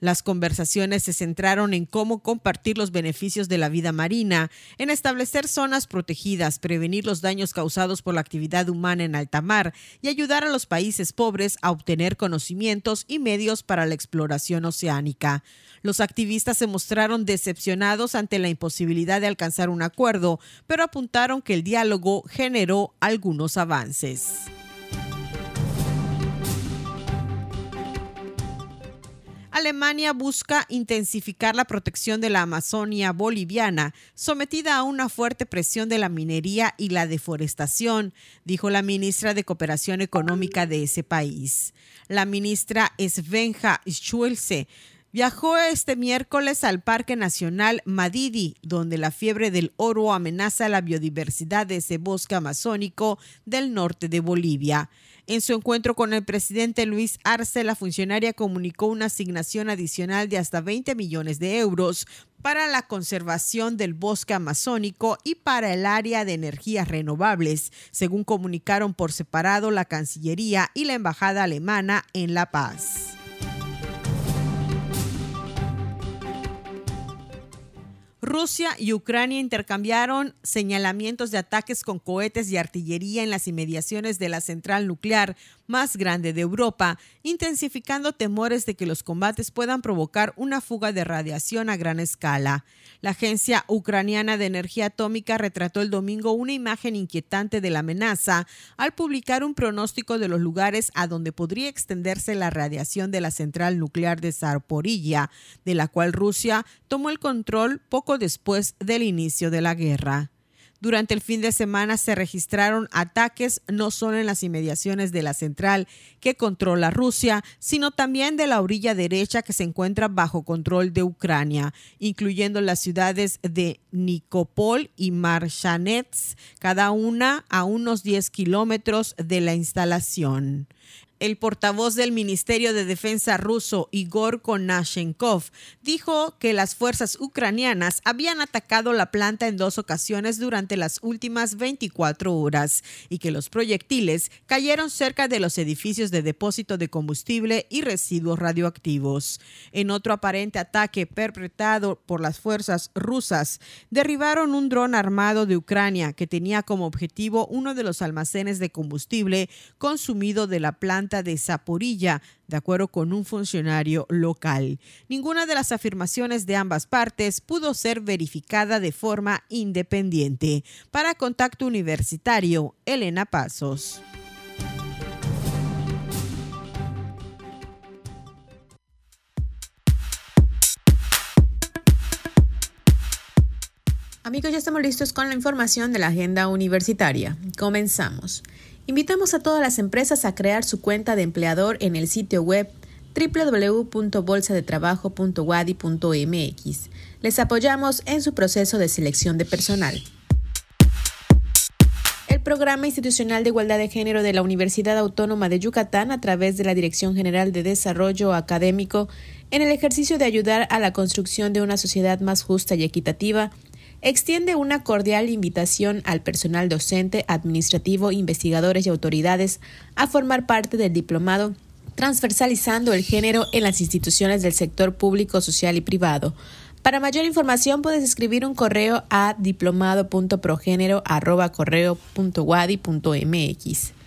Las conversaciones se centraron en cómo compartir los beneficios de la vida marina, en establecer zonas protegidas, prevenir los daños causados por la actividad humana en alta mar y ayudar a los países pobres a obtener conocimientos y medios para la exploración oceánica. Los activistas se mostraron decepcionados ante la imposibilidad de alcanzar un acuerdo, pero apuntaron que el diálogo generó algunos avances. Alemania busca intensificar la protección de la Amazonia boliviana, sometida a una fuerte presión de la minería y la deforestación, dijo la ministra de Cooperación Económica de ese país. La ministra Svenja Schulze Viajó este miércoles al Parque Nacional Madidi, donde la fiebre del oro amenaza la biodiversidad de ese bosque amazónico del norte de Bolivia. En su encuentro con el presidente Luis Arce, la funcionaria comunicó una asignación adicional de hasta 20 millones de euros para la conservación del bosque amazónico y para el área de energías renovables, según comunicaron por separado la Cancillería y la Embajada Alemana en La Paz. Rusia y Ucrania intercambiaron señalamientos de ataques con cohetes y artillería en las inmediaciones de la central nuclear más grande de Europa, intensificando temores de que los combates puedan provocar una fuga de radiación a gran escala. La Agencia Ucraniana de Energía Atómica retrató el domingo una imagen inquietante de la amenaza al publicar un pronóstico de los lugares a donde podría extenderse la radiación de la central nuclear de Zaporilla, de la cual Rusia tomó el control poco después del inicio de la guerra. Durante el fin de semana se registraron ataques no solo en las inmediaciones de la central que controla Rusia, sino también de la orilla derecha que se encuentra bajo control de Ucrania, incluyendo las ciudades de Nikopol y Marshanets, cada una a unos 10 kilómetros de la instalación el portavoz del Ministerio de Defensa ruso, Igor Konashenkov, dijo que las fuerzas ucranianas habían atacado la planta en dos ocasiones durante las últimas 24 horas y que los proyectiles cayeron cerca de los edificios de depósito de combustible y residuos radioactivos. En otro aparente ataque perpetrado por las fuerzas rusas, derribaron un dron armado de Ucrania que tenía como objetivo uno de los almacenes de combustible consumido de la planta de Zaporilla, de acuerdo con un funcionario local. Ninguna de las afirmaciones de ambas partes pudo ser verificada de forma independiente. Para Contacto Universitario, Elena Pasos. Amigos, ya estamos listos con la información de la agenda universitaria. Comenzamos. Invitamos a todas las empresas a crear su cuenta de empleador en el sitio web www.bolsadetrabajo.wadi.mx. Les apoyamos en su proceso de selección de personal. El Programa Institucional de Igualdad de Género de la Universidad Autónoma de Yucatán, a través de la Dirección General de Desarrollo Académico, en el ejercicio de ayudar a la construcción de una sociedad más justa y equitativa, extiende una cordial invitación al personal docente, administrativo, investigadores y autoridades a formar parte del diplomado transversalizando el género en las instituciones del sector público, social y privado. Para mayor información puedes escribir un correo a diplomado.progénero.correo.wadi.mx.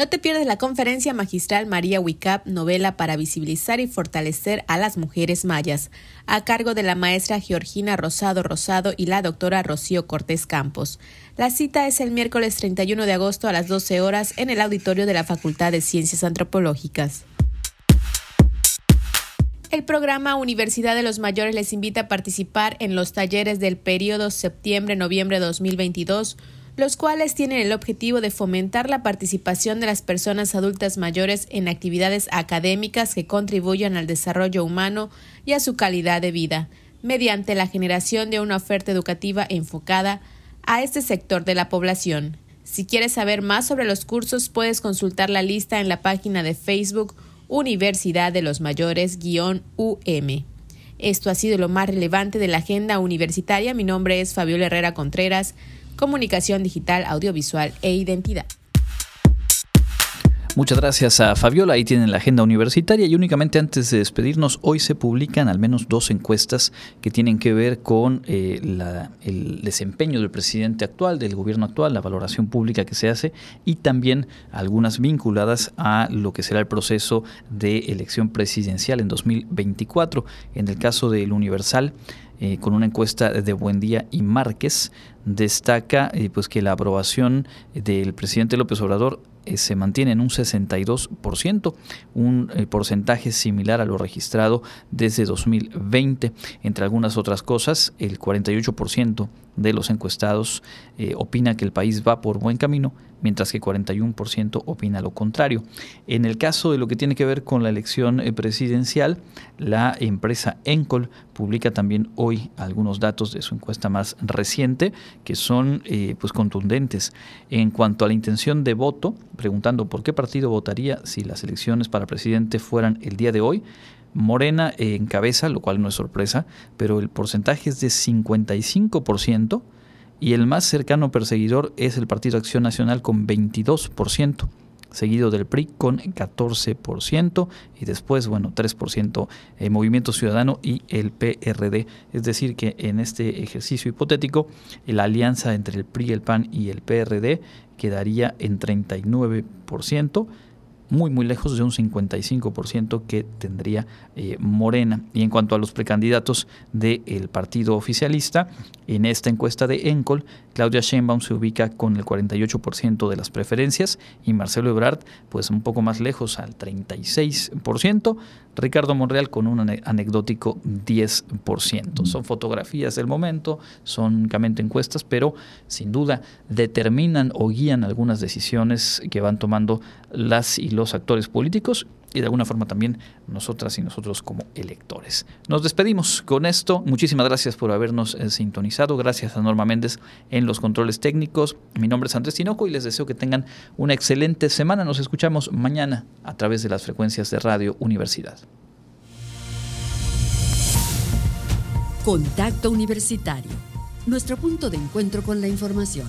No te pierdas la conferencia magistral María Wicap, novela para visibilizar y fortalecer a las mujeres mayas, a cargo de la maestra Georgina Rosado Rosado y la doctora Rocío Cortés Campos. La cita es el miércoles 31 de agosto a las 12 horas en el auditorio de la Facultad de Ciencias Antropológicas. El programa Universidad de los Mayores les invita a participar en los talleres del periodo septiembre-noviembre 2022 los cuales tienen el objetivo de fomentar la participación de las personas adultas mayores en actividades académicas que contribuyan al desarrollo humano y a su calidad de vida, mediante la generación de una oferta educativa enfocada a este sector de la población. Si quieres saber más sobre los cursos, puedes consultar la lista en la página de Facebook Universidad de los Mayores-UM. Esto ha sido lo más relevante de la agenda universitaria. Mi nombre es Fabiola Herrera Contreras comunicación digital, audiovisual e identidad. Muchas gracias a Fabiola. Ahí tienen la agenda universitaria y únicamente antes de despedirnos, hoy se publican al menos dos encuestas que tienen que ver con eh, el desempeño del presidente actual, del gobierno actual, la valoración pública que se hace y también algunas vinculadas a lo que será el proceso de elección presidencial en 2024. En el caso del Universal, eh, con una encuesta de Buendía y Márquez, destaca eh, pues que la aprobación del presidente López Obrador se mantiene en un 62%, un eh, porcentaje similar a lo registrado desde 2020. Entre algunas otras cosas, el 48% de los encuestados eh, opina que el país va por buen camino, mientras que 41% opina lo contrario. En el caso de lo que tiene que ver con la elección presidencial, la empresa Encol publica también hoy algunos datos de su encuesta más reciente que son pues contundentes en cuanto a la intención de voto preguntando por qué partido votaría si las elecciones para presidente fueran el día de hoy. Morena encabeza, lo cual no es sorpresa, pero el porcentaje es de 55% y el más cercano perseguidor es el Partido Acción Nacional con 22% seguido del PRI con 14% y después, bueno, 3% el Movimiento Ciudadano y el PRD. Es decir, que en este ejercicio hipotético, la alianza entre el PRI, el PAN y el PRD quedaría en 39% muy muy lejos de un 55% que tendría eh, Morena. Y en cuanto a los precandidatos del partido oficialista, en esta encuesta de Encol, Claudia Sheinbaum se ubica con el 48% de las preferencias y Marcelo Ebrard pues un poco más lejos al 36%, Ricardo Monreal con un anecdótico 10%. Son fotografías del momento, son únicamente encuestas, pero sin duda determinan o guían algunas decisiones que van tomando las y los actores políticos y de alguna forma también nosotras y nosotros como electores. Nos despedimos con esto. Muchísimas gracias por habernos eh, sintonizado. Gracias a Norma Méndez en los controles técnicos. Mi nombre es Andrés Tinoco y les deseo que tengan una excelente semana. Nos escuchamos mañana a través de las frecuencias de Radio Universidad. Contacto Universitario. Nuestro punto de encuentro con la información